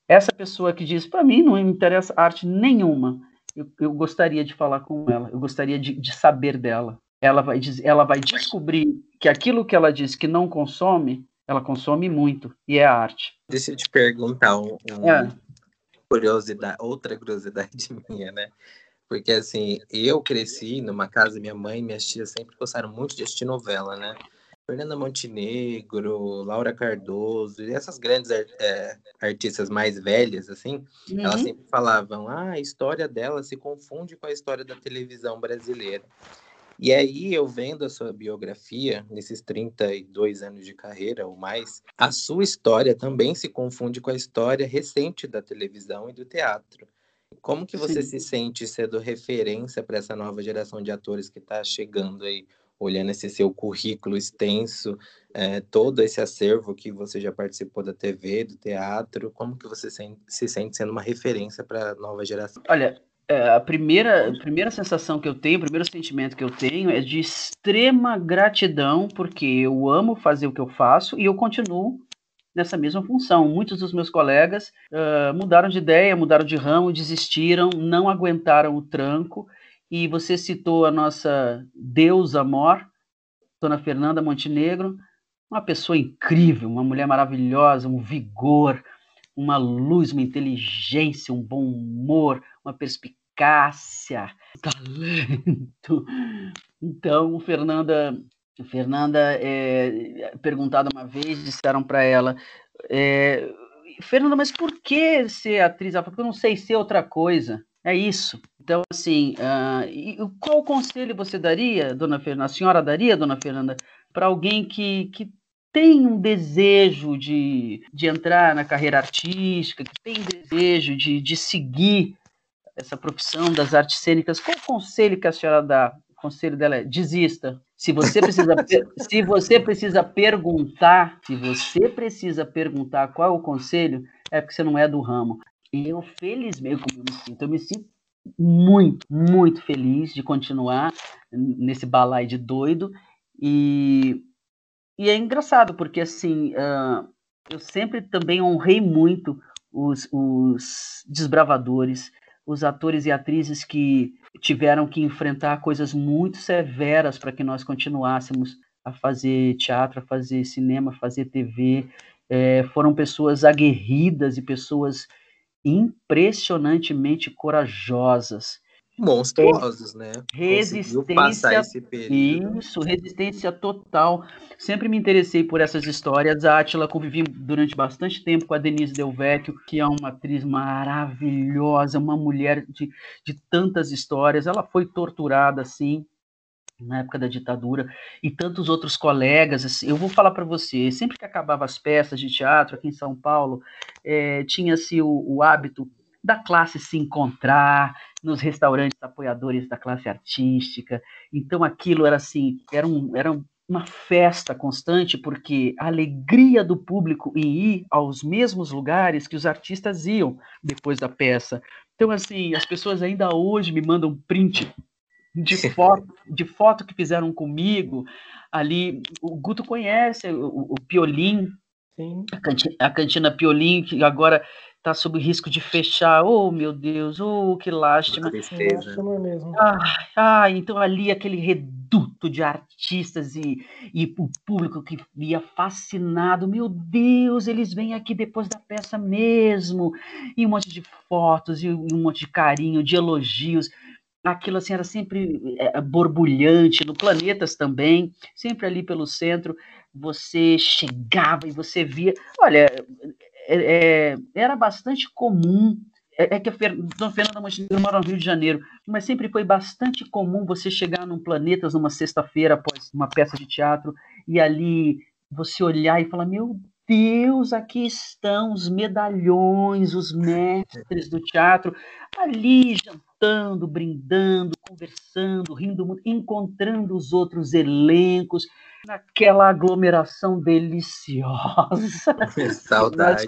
Essa pessoa que diz, para mim não me interessa arte nenhuma, eu, eu, gostaria de falar com ela, eu gostaria de, de saber dela. Ela vai, ela vai descobrir que aquilo que ela diz que não consome, ela consome muito, e é a arte. Deixa eu te perguntar um, um é. curiosidade, outra curiosidade *laughs* minha, né? Porque, assim, eu cresci numa casa, minha mãe e minhas tias sempre gostaram muito de assistir novela, né? Fernanda Montenegro, Laura Cardoso, e essas grandes é, artistas mais velhas, assim, uhum. elas sempre falavam, ah, a história dela se confunde com a história da televisão brasileira. E aí, eu vendo a sua biografia, nesses 32 anos de carreira ou mais, a sua história também se confunde com a história recente da televisão e do teatro. Como que você Sim. se sente sendo referência para essa nova geração de atores que está chegando aí, olhando esse seu currículo extenso, é, todo esse acervo que você já participou da TV, do teatro, como que você se sente sendo uma referência para a nova geração? Olha, é, a primeira, a primeira sensação que eu tenho, o primeiro sentimento que eu tenho é de extrema gratidão, porque eu amo fazer o que eu faço e eu continuo nessa mesma função. Muitos dos meus colegas uh, mudaram de ideia, mudaram de ramo, desistiram, não aguentaram o tranco. E você citou a nossa deusa mor, Dona Fernanda Montenegro, uma pessoa incrível, uma mulher maravilhosa, um vigor, uma luz, uma inteligência, um bom humor, uma perspicácia, talento. Então, Fernanda Fernanda, é, perguntada uma vez, disseram para ela, é, Fernanda, mas por que ser atriz? Porque eu não sei ser outra coisa. É isso. Então, assim, uh, qual conselho você daria, dona Fernanda, a senhora daria, dona Fernanda, para alguém que, que tem um desejo de, de entrar na carreira artística, que tem desejo de, de seguir essa profissão das artes cênicas, qual conselho que a senhora dá? O conselho dela é desista, se você precisa, *laughs* se você precisa perguntar, se você precisa perguntar qual é o conselho, é porque você não é do ramo. Eu, felizmente, como eu me sinto, eu me sinto muito, muito feliz de continuar nesse balai de doido. E, e é engraçado, porque assim, uh, eu sempre também honrei muito os, os desbravadores, os atores e atrizes que tiveram que enfrentar coisas muito severas para que nós continuássemos a fazer teatro, a fazer cinema, a fazer TV. É, foram pessoas aguerridas e pessoas impressionantemente corajosas. Monstruosos, né? Resistência. Isso, resistência total. Sempre me interessei por essas histórias. A Atila convivi durante bastante tempo com a Denise Del Vecchio, que é uma atriz maravilhosa, uma mulher de, de tantas histórias. Ela foi torturada, assim, na época da ditadura, e tantos outros colegas. Assim, eu vou falar para você, sempre que acabava as peças de teatro aqui em São Paulo, é, tinha-se o, o, hábito da classe se encontrar nos restaurantes apoiadores da classe artística. Então aquilo era assim, era, um, era uma festa constante, porque a alegria do público em ir aos mesmos lugares que os artistas iam depois da peça. Então, assim, as pessoas ainda hoje me mandam print de foto, de foto que fizeram comigo ali. O Guto conhece o, o Piolim, a cantina, a cantina Piolim, que agora está sob risco de fechar. Oh, meu Deus, oh, que lástima. Que lástima mesmo. Ah, ah, então ali aquele reduto de artistas e, e o público que via fascinado. Meu Deus, eles vêm aqui depois da peça mesmo. E um monte de fotos, e um monte de carinho, de elogios aquilo assim era sempre é, borbulhante, no Planetas também, sempre ali pelo centro, você chegava e você via, olha, é, é, era bastante comum, é, é que a Dona Fernanda Montenegro mora no Rio de Janeiro, mas sempre foi bastante comum você chegar num Planetas numa sexta-feira após uma peça de teatro e ali você olhar e falar, meu Deus, aqui estão os medalhões, os mestres do teatro, ali jantando, brindando, conversando, rindo, encontrando os outros elencos, naquela aglomeração deliciosa. *laughs* Saudade.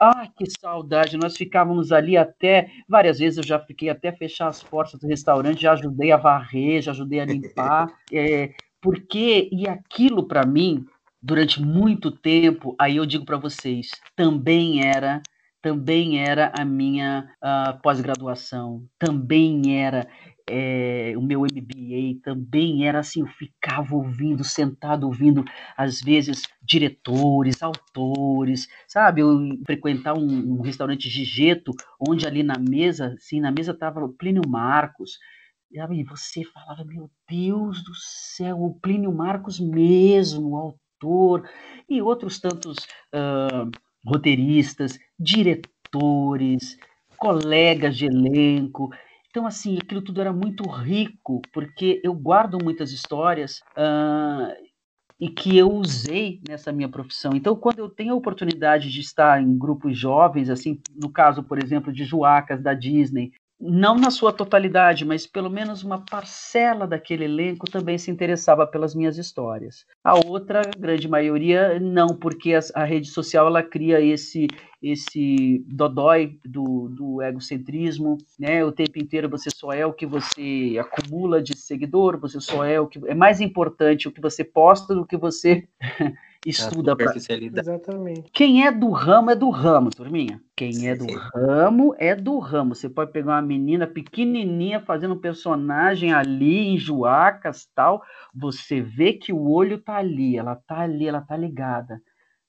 Ah, que saudade! Nós ficávamos ali até. Várias vezes eu já fiquei até fechar as portas do restaurante, já ajudei a varrer, já ajudei a limpar. é, *laughs* porque, e aquilo para mim, durante muito tempo, aí eu digo para vocês, também era também era a minha uh, pós-graduação, também era é, o meu MBA, também era assim, eu ficava ouvindo, sentado ouvindo, às vezes, diretores, autores, sabe? Eu frequentar um, um restaurante Gigeto, onde ali na mesa, assim, na mesa estava o Plínio Marcos, e você falava, meu Deus do céu, o Plínio Marcos mesmo, o autor, e outros tantos uh, roteiristas, diretores, colegas de elenco. Então, assim, aquilo tudo era muito rico, porque eu guardo muitas histórias uh, e que eu usei nessa minha profissão. Então, quando eu tenho a oportunidade de estar em grupos jovens, assim, no caso, por exemplo, de Juacas da Disney, não na sua totalidade, mas pelo menos uma parcela daquele elenco também se interessava pelas minhas histórias. A outra, grande maioria, não, porque a, a rede social ela cria esse esse dodói do, do egocentrismo, né? O tempo inteiro você só é o que você acumula de seguidor, você só é o que é mais importante o que você posta do que você *laughs* estuda para. Exatamente. Quem é do ramo é do ramo, turminha. Quem é do ramo é do ramo. Você pode pegar uma menina pequenininha fazendo um personagem ali em Joacas tal, você vê que o olho tá ali, ela tá ali, ela tá ligada.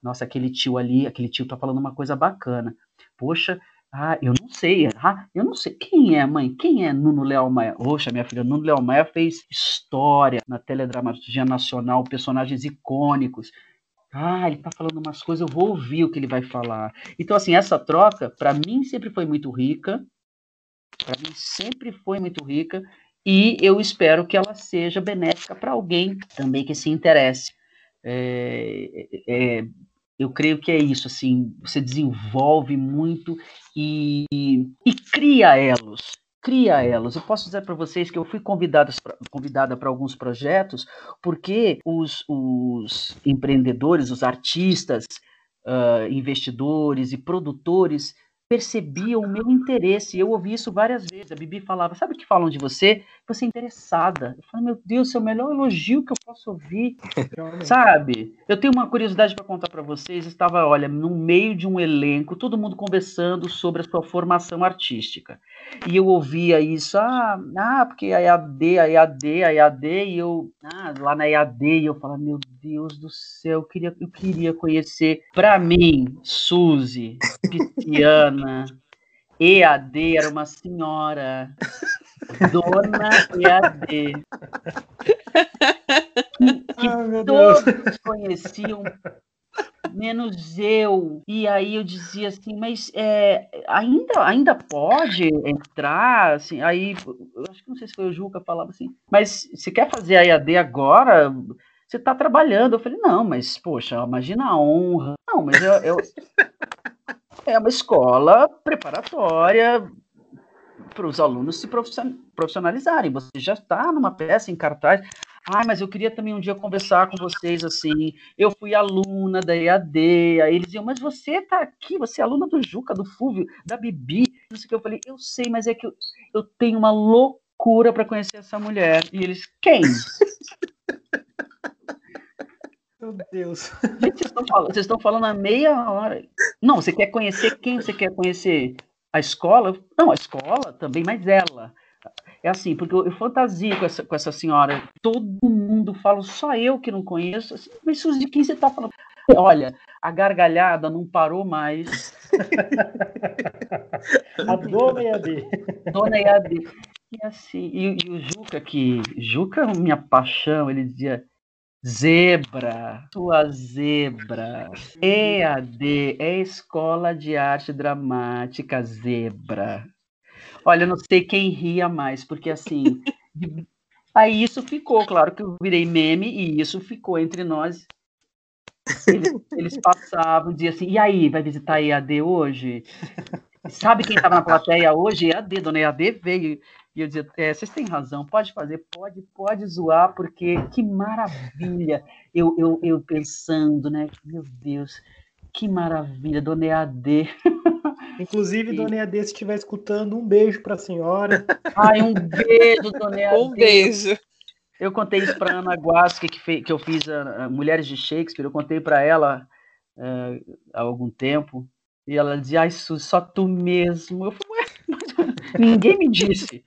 Nossa, aquele tio ali, aquele tio tá falando uma coisa bacana. Poxa, ah, eu não sei. Ah, eu não sei. Quem é, mãe? Quem é Nuno Leal Maia? Poxa, minha filha, Nuno Leal Maia fez história na teledramaturgia nacional, personagens icônicos. Ah, ele tá falando umas coisas, eu vou ouvir o que ele vai falar. Então, assim, essa troca, para mim, sempre foi muito rica. Para mim, sempre foi muito rica. E eu espero que ela seja benéfica para alguém também que se interesse. É, é, eu creio que é isso, assim, você desenvolve muito e, e cria elos cria elas. Eu posso dizer para vocês que eu fui convidada convidada para alguns projetos porque os, os empreendedores, os artistas, uh, investidores e produtores percebiam o meu interesse. Eu ouvi isso várias vezes. A Bibi falava: Sabe o que falam de você? Você é interessada. Eu falei: Meu Deus, é o melhor elogio que eu posso ouvir. *laughs* Sabe? Eu tenho uma curiosidade para contar para vocês. Estava, olha, no meio de um elenco, todo mundo conversando sobre a sua formação artística. E eu ouvia isso: Ah, ah porque a EAD, a EAD, a EAD. E eu, ah, lá na EAD, e eu falava: Meu Deus do céu, eu queria, eu queria conhecer. Para mim, Suzy, Pisciana, *laughs* EAD era uma senhora. Dona EAD. Que, que todos conheciam, menos eu. E aí eu dizia assim, mas é, ainda, ainda pode entrar? Assim, aí, eu acho que não sei se foi o Juca falava assim, mas você quer fazer a EAD agora? Você está trabalhando. Eu falei, não, mas, poxa, imagina a honra. Não, mas eu, eu *laughs* é uma escola preparatória para os alunos se profissionalizarem. Você já está numa peça em cartaz. Ah, mas eu queria também um dia conversar com vocês assim. Eu fui aluna da EAD. Aí eles diziam, mas você está aqui, você é aluna do Juca, do Fúvio, da Bibi. Não sei o que eu falei, eu sei, mas é que eu, eu tenho uma loucura para conhecer essa mulher. E eles, quem? Meu Deus. Gente, vocês estão falando, vocês estão falando há meia hora. Não, você quer conhecer quem você quer conhecer? A escola? Não, a escola também, mas ela. É assim, porque eu, eu fantasio com essa, com essa senhora. Todo mundo fala, só eu que não conheço. Assim, mas de quem você está falando? Olha, a gargalhada não parou mais. *laughs* a dona EAD. Dona EAD. E assim, e, e o Juca, que. Juca, minha paixão, ele dizia Zebra, tua zebra. EAD é Escola de Arte Dramática Zebra. Olha, eu não sei quem ria mais, porque assim. *laughs* aí isso ficou, claro que eu virei meme e isso ficou entre nós. Eles, eles passavam, diziam assim: e aí, vai visitar EAD hoje? *laughs* Sabe quem estava na plateia hoje? EAD, dona EAD veio. E eu dizia, é, vocês têm razão, pode fazer, pode, pode zoar, porque que maravilha. Eu, eu, eu pensando, né? Meu Deus, que maravilha, Dona EAD. *laughs* Inclusive, e... Dona EAD, se estiver escutando, um beijo para a senhora. *laughs* Ai, um beijo, Dona EAD. Um beijo. Eu contei isso para Ana Guasque, que, fez, que eu fiz a, a Mulheres de Shakespeare, eu contei para ela uh, há algum tempo, e ela dizia, ai, só tu mesmo. Eu falei, *laughs* ninguém me disse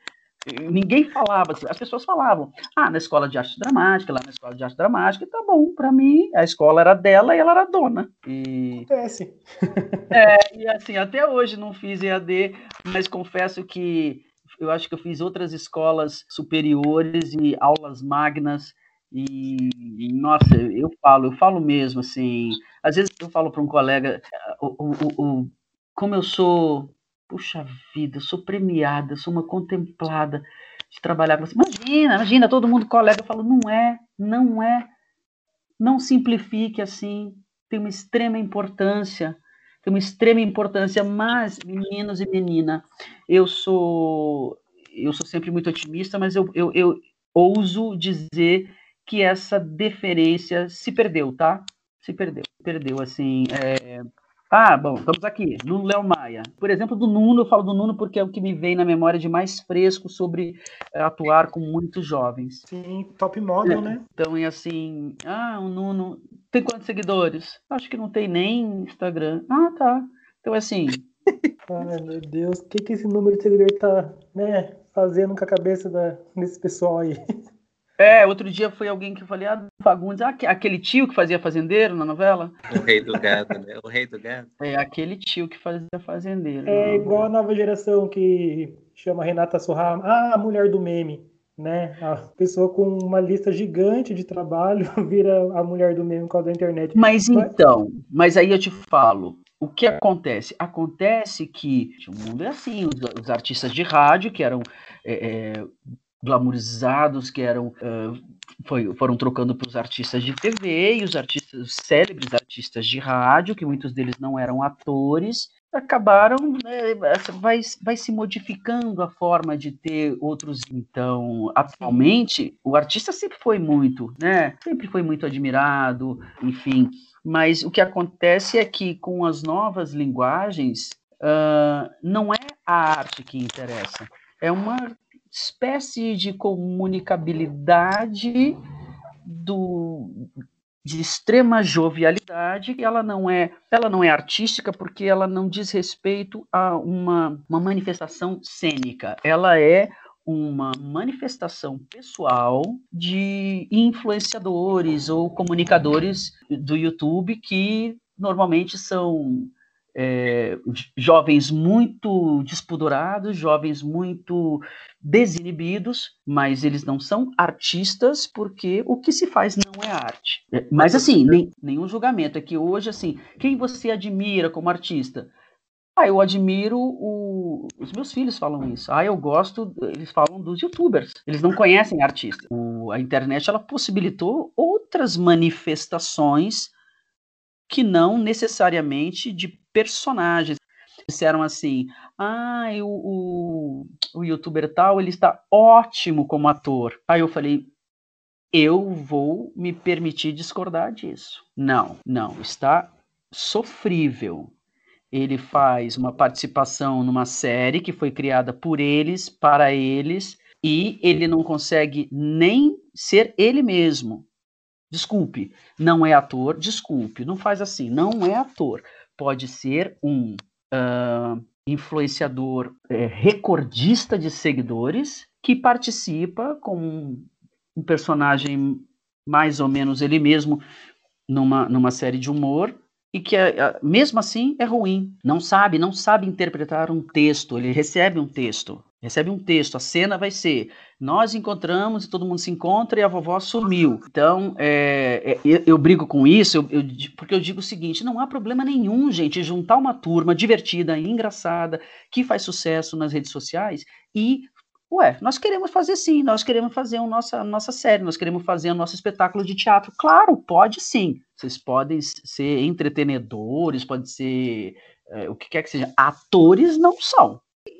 ninguém falava, assim, as pessoas falavam, ah, na escola de arte dramática, lá na escola de arte dramática, tá bom, para mim, a escola era dela e ela era dona. E... Acontece. *laughs* É, e assim, até hoje não fiz EAD, mas confesso que eu acho que eu fiz outras escolas superiores e aulas magnas, e, e, nossa, eu falo, eu falo mesmo, assim, às vezes eu falo para um colega, o, o, o, como eu sou puxa vida, sou premiada, sou uma contemplada de trabalhar com você. Imagina, imagina, todo mundo colega, eu falo, não é, não é, não simplifique assim, tem uma extrema importância, tem uma extrema importância, mas, meninos e menina, eu sou, eu sou sempre muito otimista, mas eu, eu, eu ouso dizer que essa deferência se perdeu, tá? Se perdeu, perdeu, assim, é, ah, bom, estamos aqui. Nuno Léo Maia. Por exemplo, do Nuno, eu falo do Nuno porque é o que me vem na memória de mais fresco sobre é, atuar com muitos jovens. Sim, top model, é. né? Então, é assim, ah, o Nuno tem quantos seguidores? Acho que não tem nem Instagram. Ah, tá. Então, é assim. *laughs* Ai, meu Deus, o que, que esse número de seguidor tá, né, fazendo com a cabeça da, desse pessoal aí? *laughs* É, outro dia foi alguém que eu falei, ah, Fagundes, ah, aquele tio que fazia fazendeiro na novela? O rei do gado, né? O rei do gado. É, aquele tio que fazia fazendeiro. É igual a nova geração que chama Renata Sorra, ah, a mulher do meme, né? A pessoa com uma lista gigante de trabalho *laughs* vira a mulher do meme por causa da internet. Mas, mas... então, mas aí eu te falo, o que acontece? Acontece que o mundo é assim, os, os artistas de rádio, que eram é, é, glamorizados que eram uh, foi, foram trocando para os artistas de TV e os artistas os célebres artistas de rádio que muitos deles não eram atores acabaram né, vai, vai se modificando a forma de ter outros. Então atualmente o artista sempre foi muito né sempre foi muito admirado enfim. Mas o que acontece é que com as novas linguagens uh, não é a arte que interessa é uma espécie de comunicabilidade do, de extrema jovialidade, ela não é, ela não é artística porque ela não diz respeito a uma, uma manifestação cênica. Ela é uma manifestação pessoal de influenciadores ou comunicadores do YouTube que normalmente são é, jovens muito despudorados, jovens muito desinibidos, mas eles não são artistas porque o que se faz não é arte. É, mas assim, nem, nenhum julgamento é que hoje assim, quem você admira como artista? Ah, eu admiro o... os meus filhos falam isso. Ah, eu gosto, eles falam dos youtubers. Eles não conhecem artistas. O... a internet ela possibilitou outras manifestações que não necessariamente de personagens. Disseram assim: ah, o, o, o youtuber tal, ele está ótimo como ator. Aí eu falei, eu vou me permitir discordar disso. Não, não, está sofrível. Ele faz uma participação numa série que foi criada por eles, para eles, e ele não consegue nem ser ele mesmo. Desculpe, não é ator, desculpe, não faz assim, não é ator pode ser um uh, influenciador é, recordista de seguidores que participa com um personagem mais ou menos ele mesmo numa, numa série de humor e que é, mesmo assim é ruim. Não sabe, não sabe interpretar um texto. Ele recebe um texto, recebe um texto. A cena vai ser: nós encontramos e todo mundo se encontra e a vovó sumiu. Então, é, é, eu, eu, brigo com isso eu, eu, porque eu digo o seguinte: não há problema nenhum, gente, juntar uma turma divertida, engraçada, que faz sucesso nas redes sociais e Ué, nós queremos fazer sim, nós queremos fazer a nossa, nossa série, nós queremos fazer o nosso espetáculo de teatro. Claro, pode sim. Vocês podem ser entretenedores, pode ser é, o que quer que seja. Atores não são.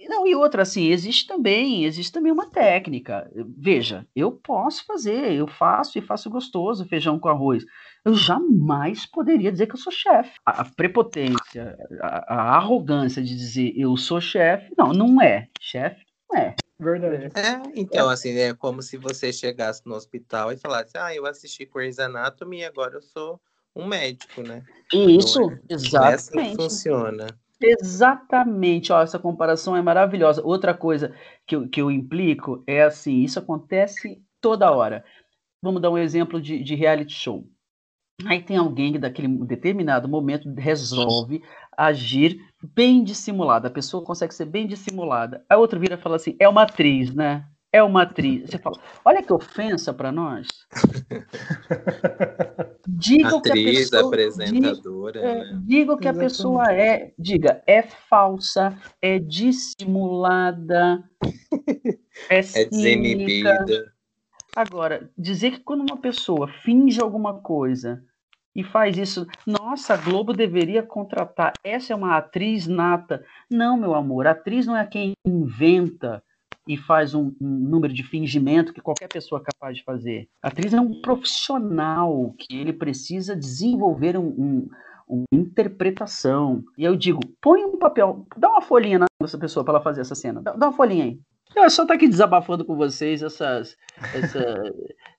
Não, e outra, assim, existe também, existe também uma técnica. Veja, eu posso fazer, eu faço e faço gostoso feijão com arroz. Eu jamais poderia dizer que eu sou chefe. A, prepotência, a, a, arrogância de dizer eu sou chefe, não, não é. Chefe não é. Verdade. É, então, é. assim, é como se você chegasse no hospital e falasse, ah, eu assisti Grey's Anatomy e agora eu sou um médico, né? Isso, é, exatamente. É assim que funciona. Exatamente, ó, essa comparação é maravilhosa. Outra coisa que eu, que eu implico é assim, isso acontece toda hora. Vamos dar um exemplo de, de reality show. Aí tem alguém que daquele determinado momento resolve agir bem dissimulada. A pessoa consegue ser bem dissimulada. A outra vira e fala assim: é uma atriz, né? É uma atriz. Você fala: olha que ofensa para nós. *laughs* diga atriz, o que a pessoa, apresentadora. Diga, né? diga o que Exatamente. a pessoa é. Diga: é falsa, é dissimulada, *laughs* é, é desinibida. Agora, dizer que quando uma pessoa finge alguma coisa e faz isso. Nossa, a Globo deveria contratar. Essa é uma atriz nata. Não, meu amor, a atriz não é quem inventa e faz um, um, número de fingimento que qualquer pessoa é capaz de fazer. A atriz é um profissional que ele precisa desenvolver um, um, uma interpretação. E eu digo, põe um papel, dá uma folhinha nessa pessoa para ela fazer essa cena. Dá, dá uma folhinha aí. Eu só tá aqui desabafando com vocês essas, essa,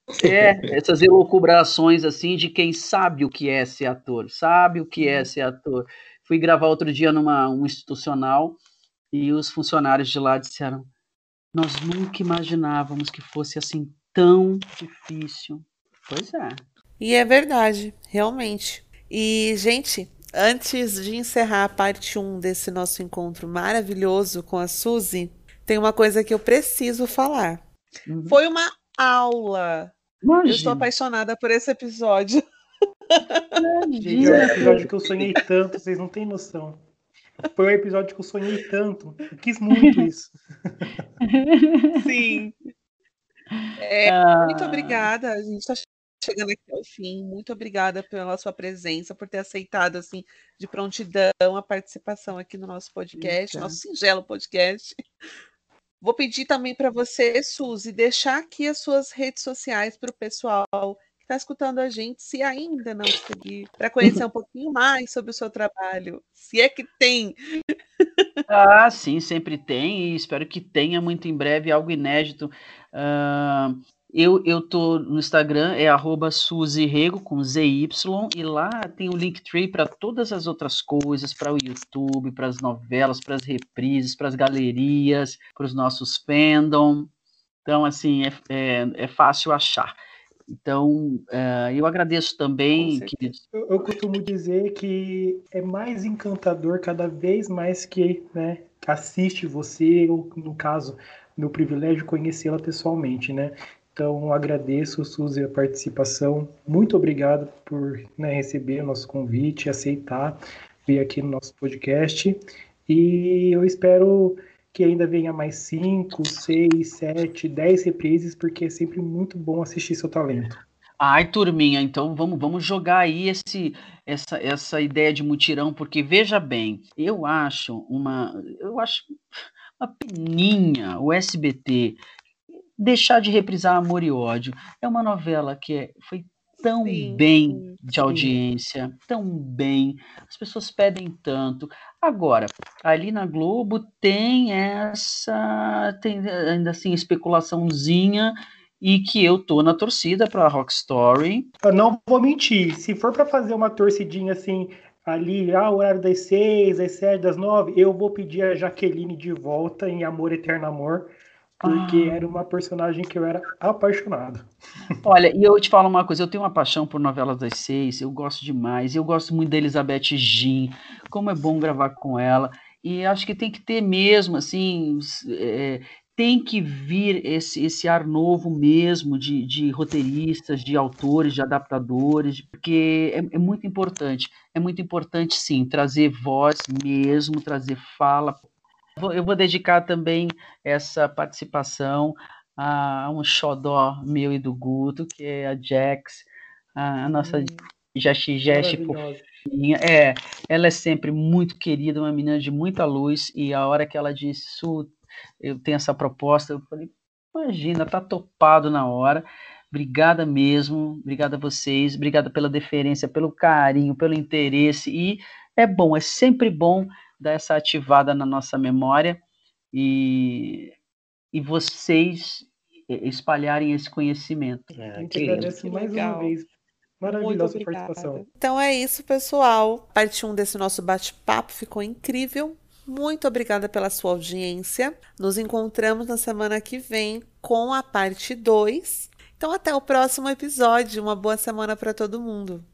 *laughs* é, essas elucubrações assim de quem sabe o que é ser ator, sabe o que é ser ator. Fui gravar outro dia numa um institucional e os funcionários de lá disseram: Nós nunca imaginávamos que fosse assim tão difícil. Pois é. E é verdade, realmente. E, gente, antes de encerrar a parte 1 desse nosso encontro maravilhoso com a Suzy, tem uma coisa que eu preciso falar. Uhum. Foi uma aula. Imagina. Eu estou apaixonada por esse episódio. Gente, é um episódio que eu sonhei tanto, vocês não têm noção. Foi um episódio que eu sonhei tanto. Eu quis muito isso. *laughs* Sim. É, ah. Muito obrigada. A gente está chegando aqui ao fim. Muito obrigada pela sua presença, por ter aceitado assim de prontidão a participação aqui no nosso podcast, Eita. nosso singelo podcast. Vou pedir também para você, Suzy, deixar aqui as suas redes sociais para o pessoal está escutando a gente, se ainda não seguir, para conhecer um pouquinho mais sobre o seu trabalho, se é que tem. *laughs* Ah, sim, sempre tem, e espero que tenha muito em breve algo inédito. Uh, eu, eu tô no Instagram, é arroba Rego, com ZY, e lá tem o Linktree para todas as outras coisas, para o YouTube, para as novelas, para as reprises, para as galerias, para os nossos fandom. Então, assim, é, é, é fácil achar. Então, uh, eu agradeço também. Que... Eu, eu, costumo dizer que é mais encantador cada vez mais que né, assiste você, ou no caso, meu privilégio conhecê-la pessoalmente, né? Então, agradeço, Suzy, a participação. Muito obrigado por né, receber o nosso convite, aceitar vir aqui no nosso podcast. E eu espero que ainda venha mais cinco, seis, sete, dez reprises, porque é sempre muito bom assistir seu talento. Ai, turminha, então vamos, vamos jogar aí esse, essa, essa ideia de mutirão, porque veja bem, eu acho uma, eu acho uma peninha o SBT deixar de reprisar Amor e Ódio. É uma novela que é, foi tão sim, bem de sim. audiência, tão bem, as pessoas pedem tanto. Agora, ali na Globo tem essa, tem ainda assim, especulaçãozinha e que eu tô na torcida para Rock Story. Eu não vou mentir, se for para fazer uma torcidinha assim, ali, ah, horário das seis, das sete, das nove, eu vou pedir a Jaqueline de volta em Amor Eterno Amor, porque ah. era uma personagem que eu era apaixonado. Olha, e eu te falo uma coisa, eu tenho uma paixão por novelas das seis, eu gosto demais, eu gosto muito da Elizabeth Jean, como é bom gravar com ela, e acho que tem que ter mesmo, assim, é, tem que vir esse, esse ar novo mesmo de, de roteiristas, de autores, de adaptadores, porque é, é muito importante, é muito importante sim, trazer voz mesmo, trazer fala, eu vou dedicar também essa participação a um xodó meu e do Guto, que é a Jax, a, nossa hum, Jaxigeste fofinha. É, ela é sempre muito querida, uma menina de muita luz, e a hora que ela disse, Su, eu tenho essa proposta, eu falei, imagina, tá topado na hora. Obrigada mesmo, obrigada a vocês, obrigada pela deferência, pelo carinho, pelo interesse, e é bom, é sempre bom dar essa ativada na nossa memória e, e vocês espalharem esse conhecimento. É, que agradeço mais legal. uma vez. Maravilhosa participação. Então é isso, pessoal. Parte 1 um desse nosso bate-papo ficou incrível. Muito obrigada pela sua audiência. Nos encontramos na semana que vem com a parte 2. Então, até o próximo episódio. Uma boa semana para todo mundo.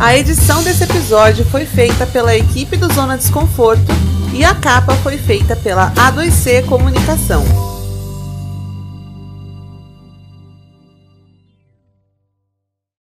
A edição desse episódio foi feita pela equipe do Zona Desconforto e a capa foi feita pela A2C Comunicação.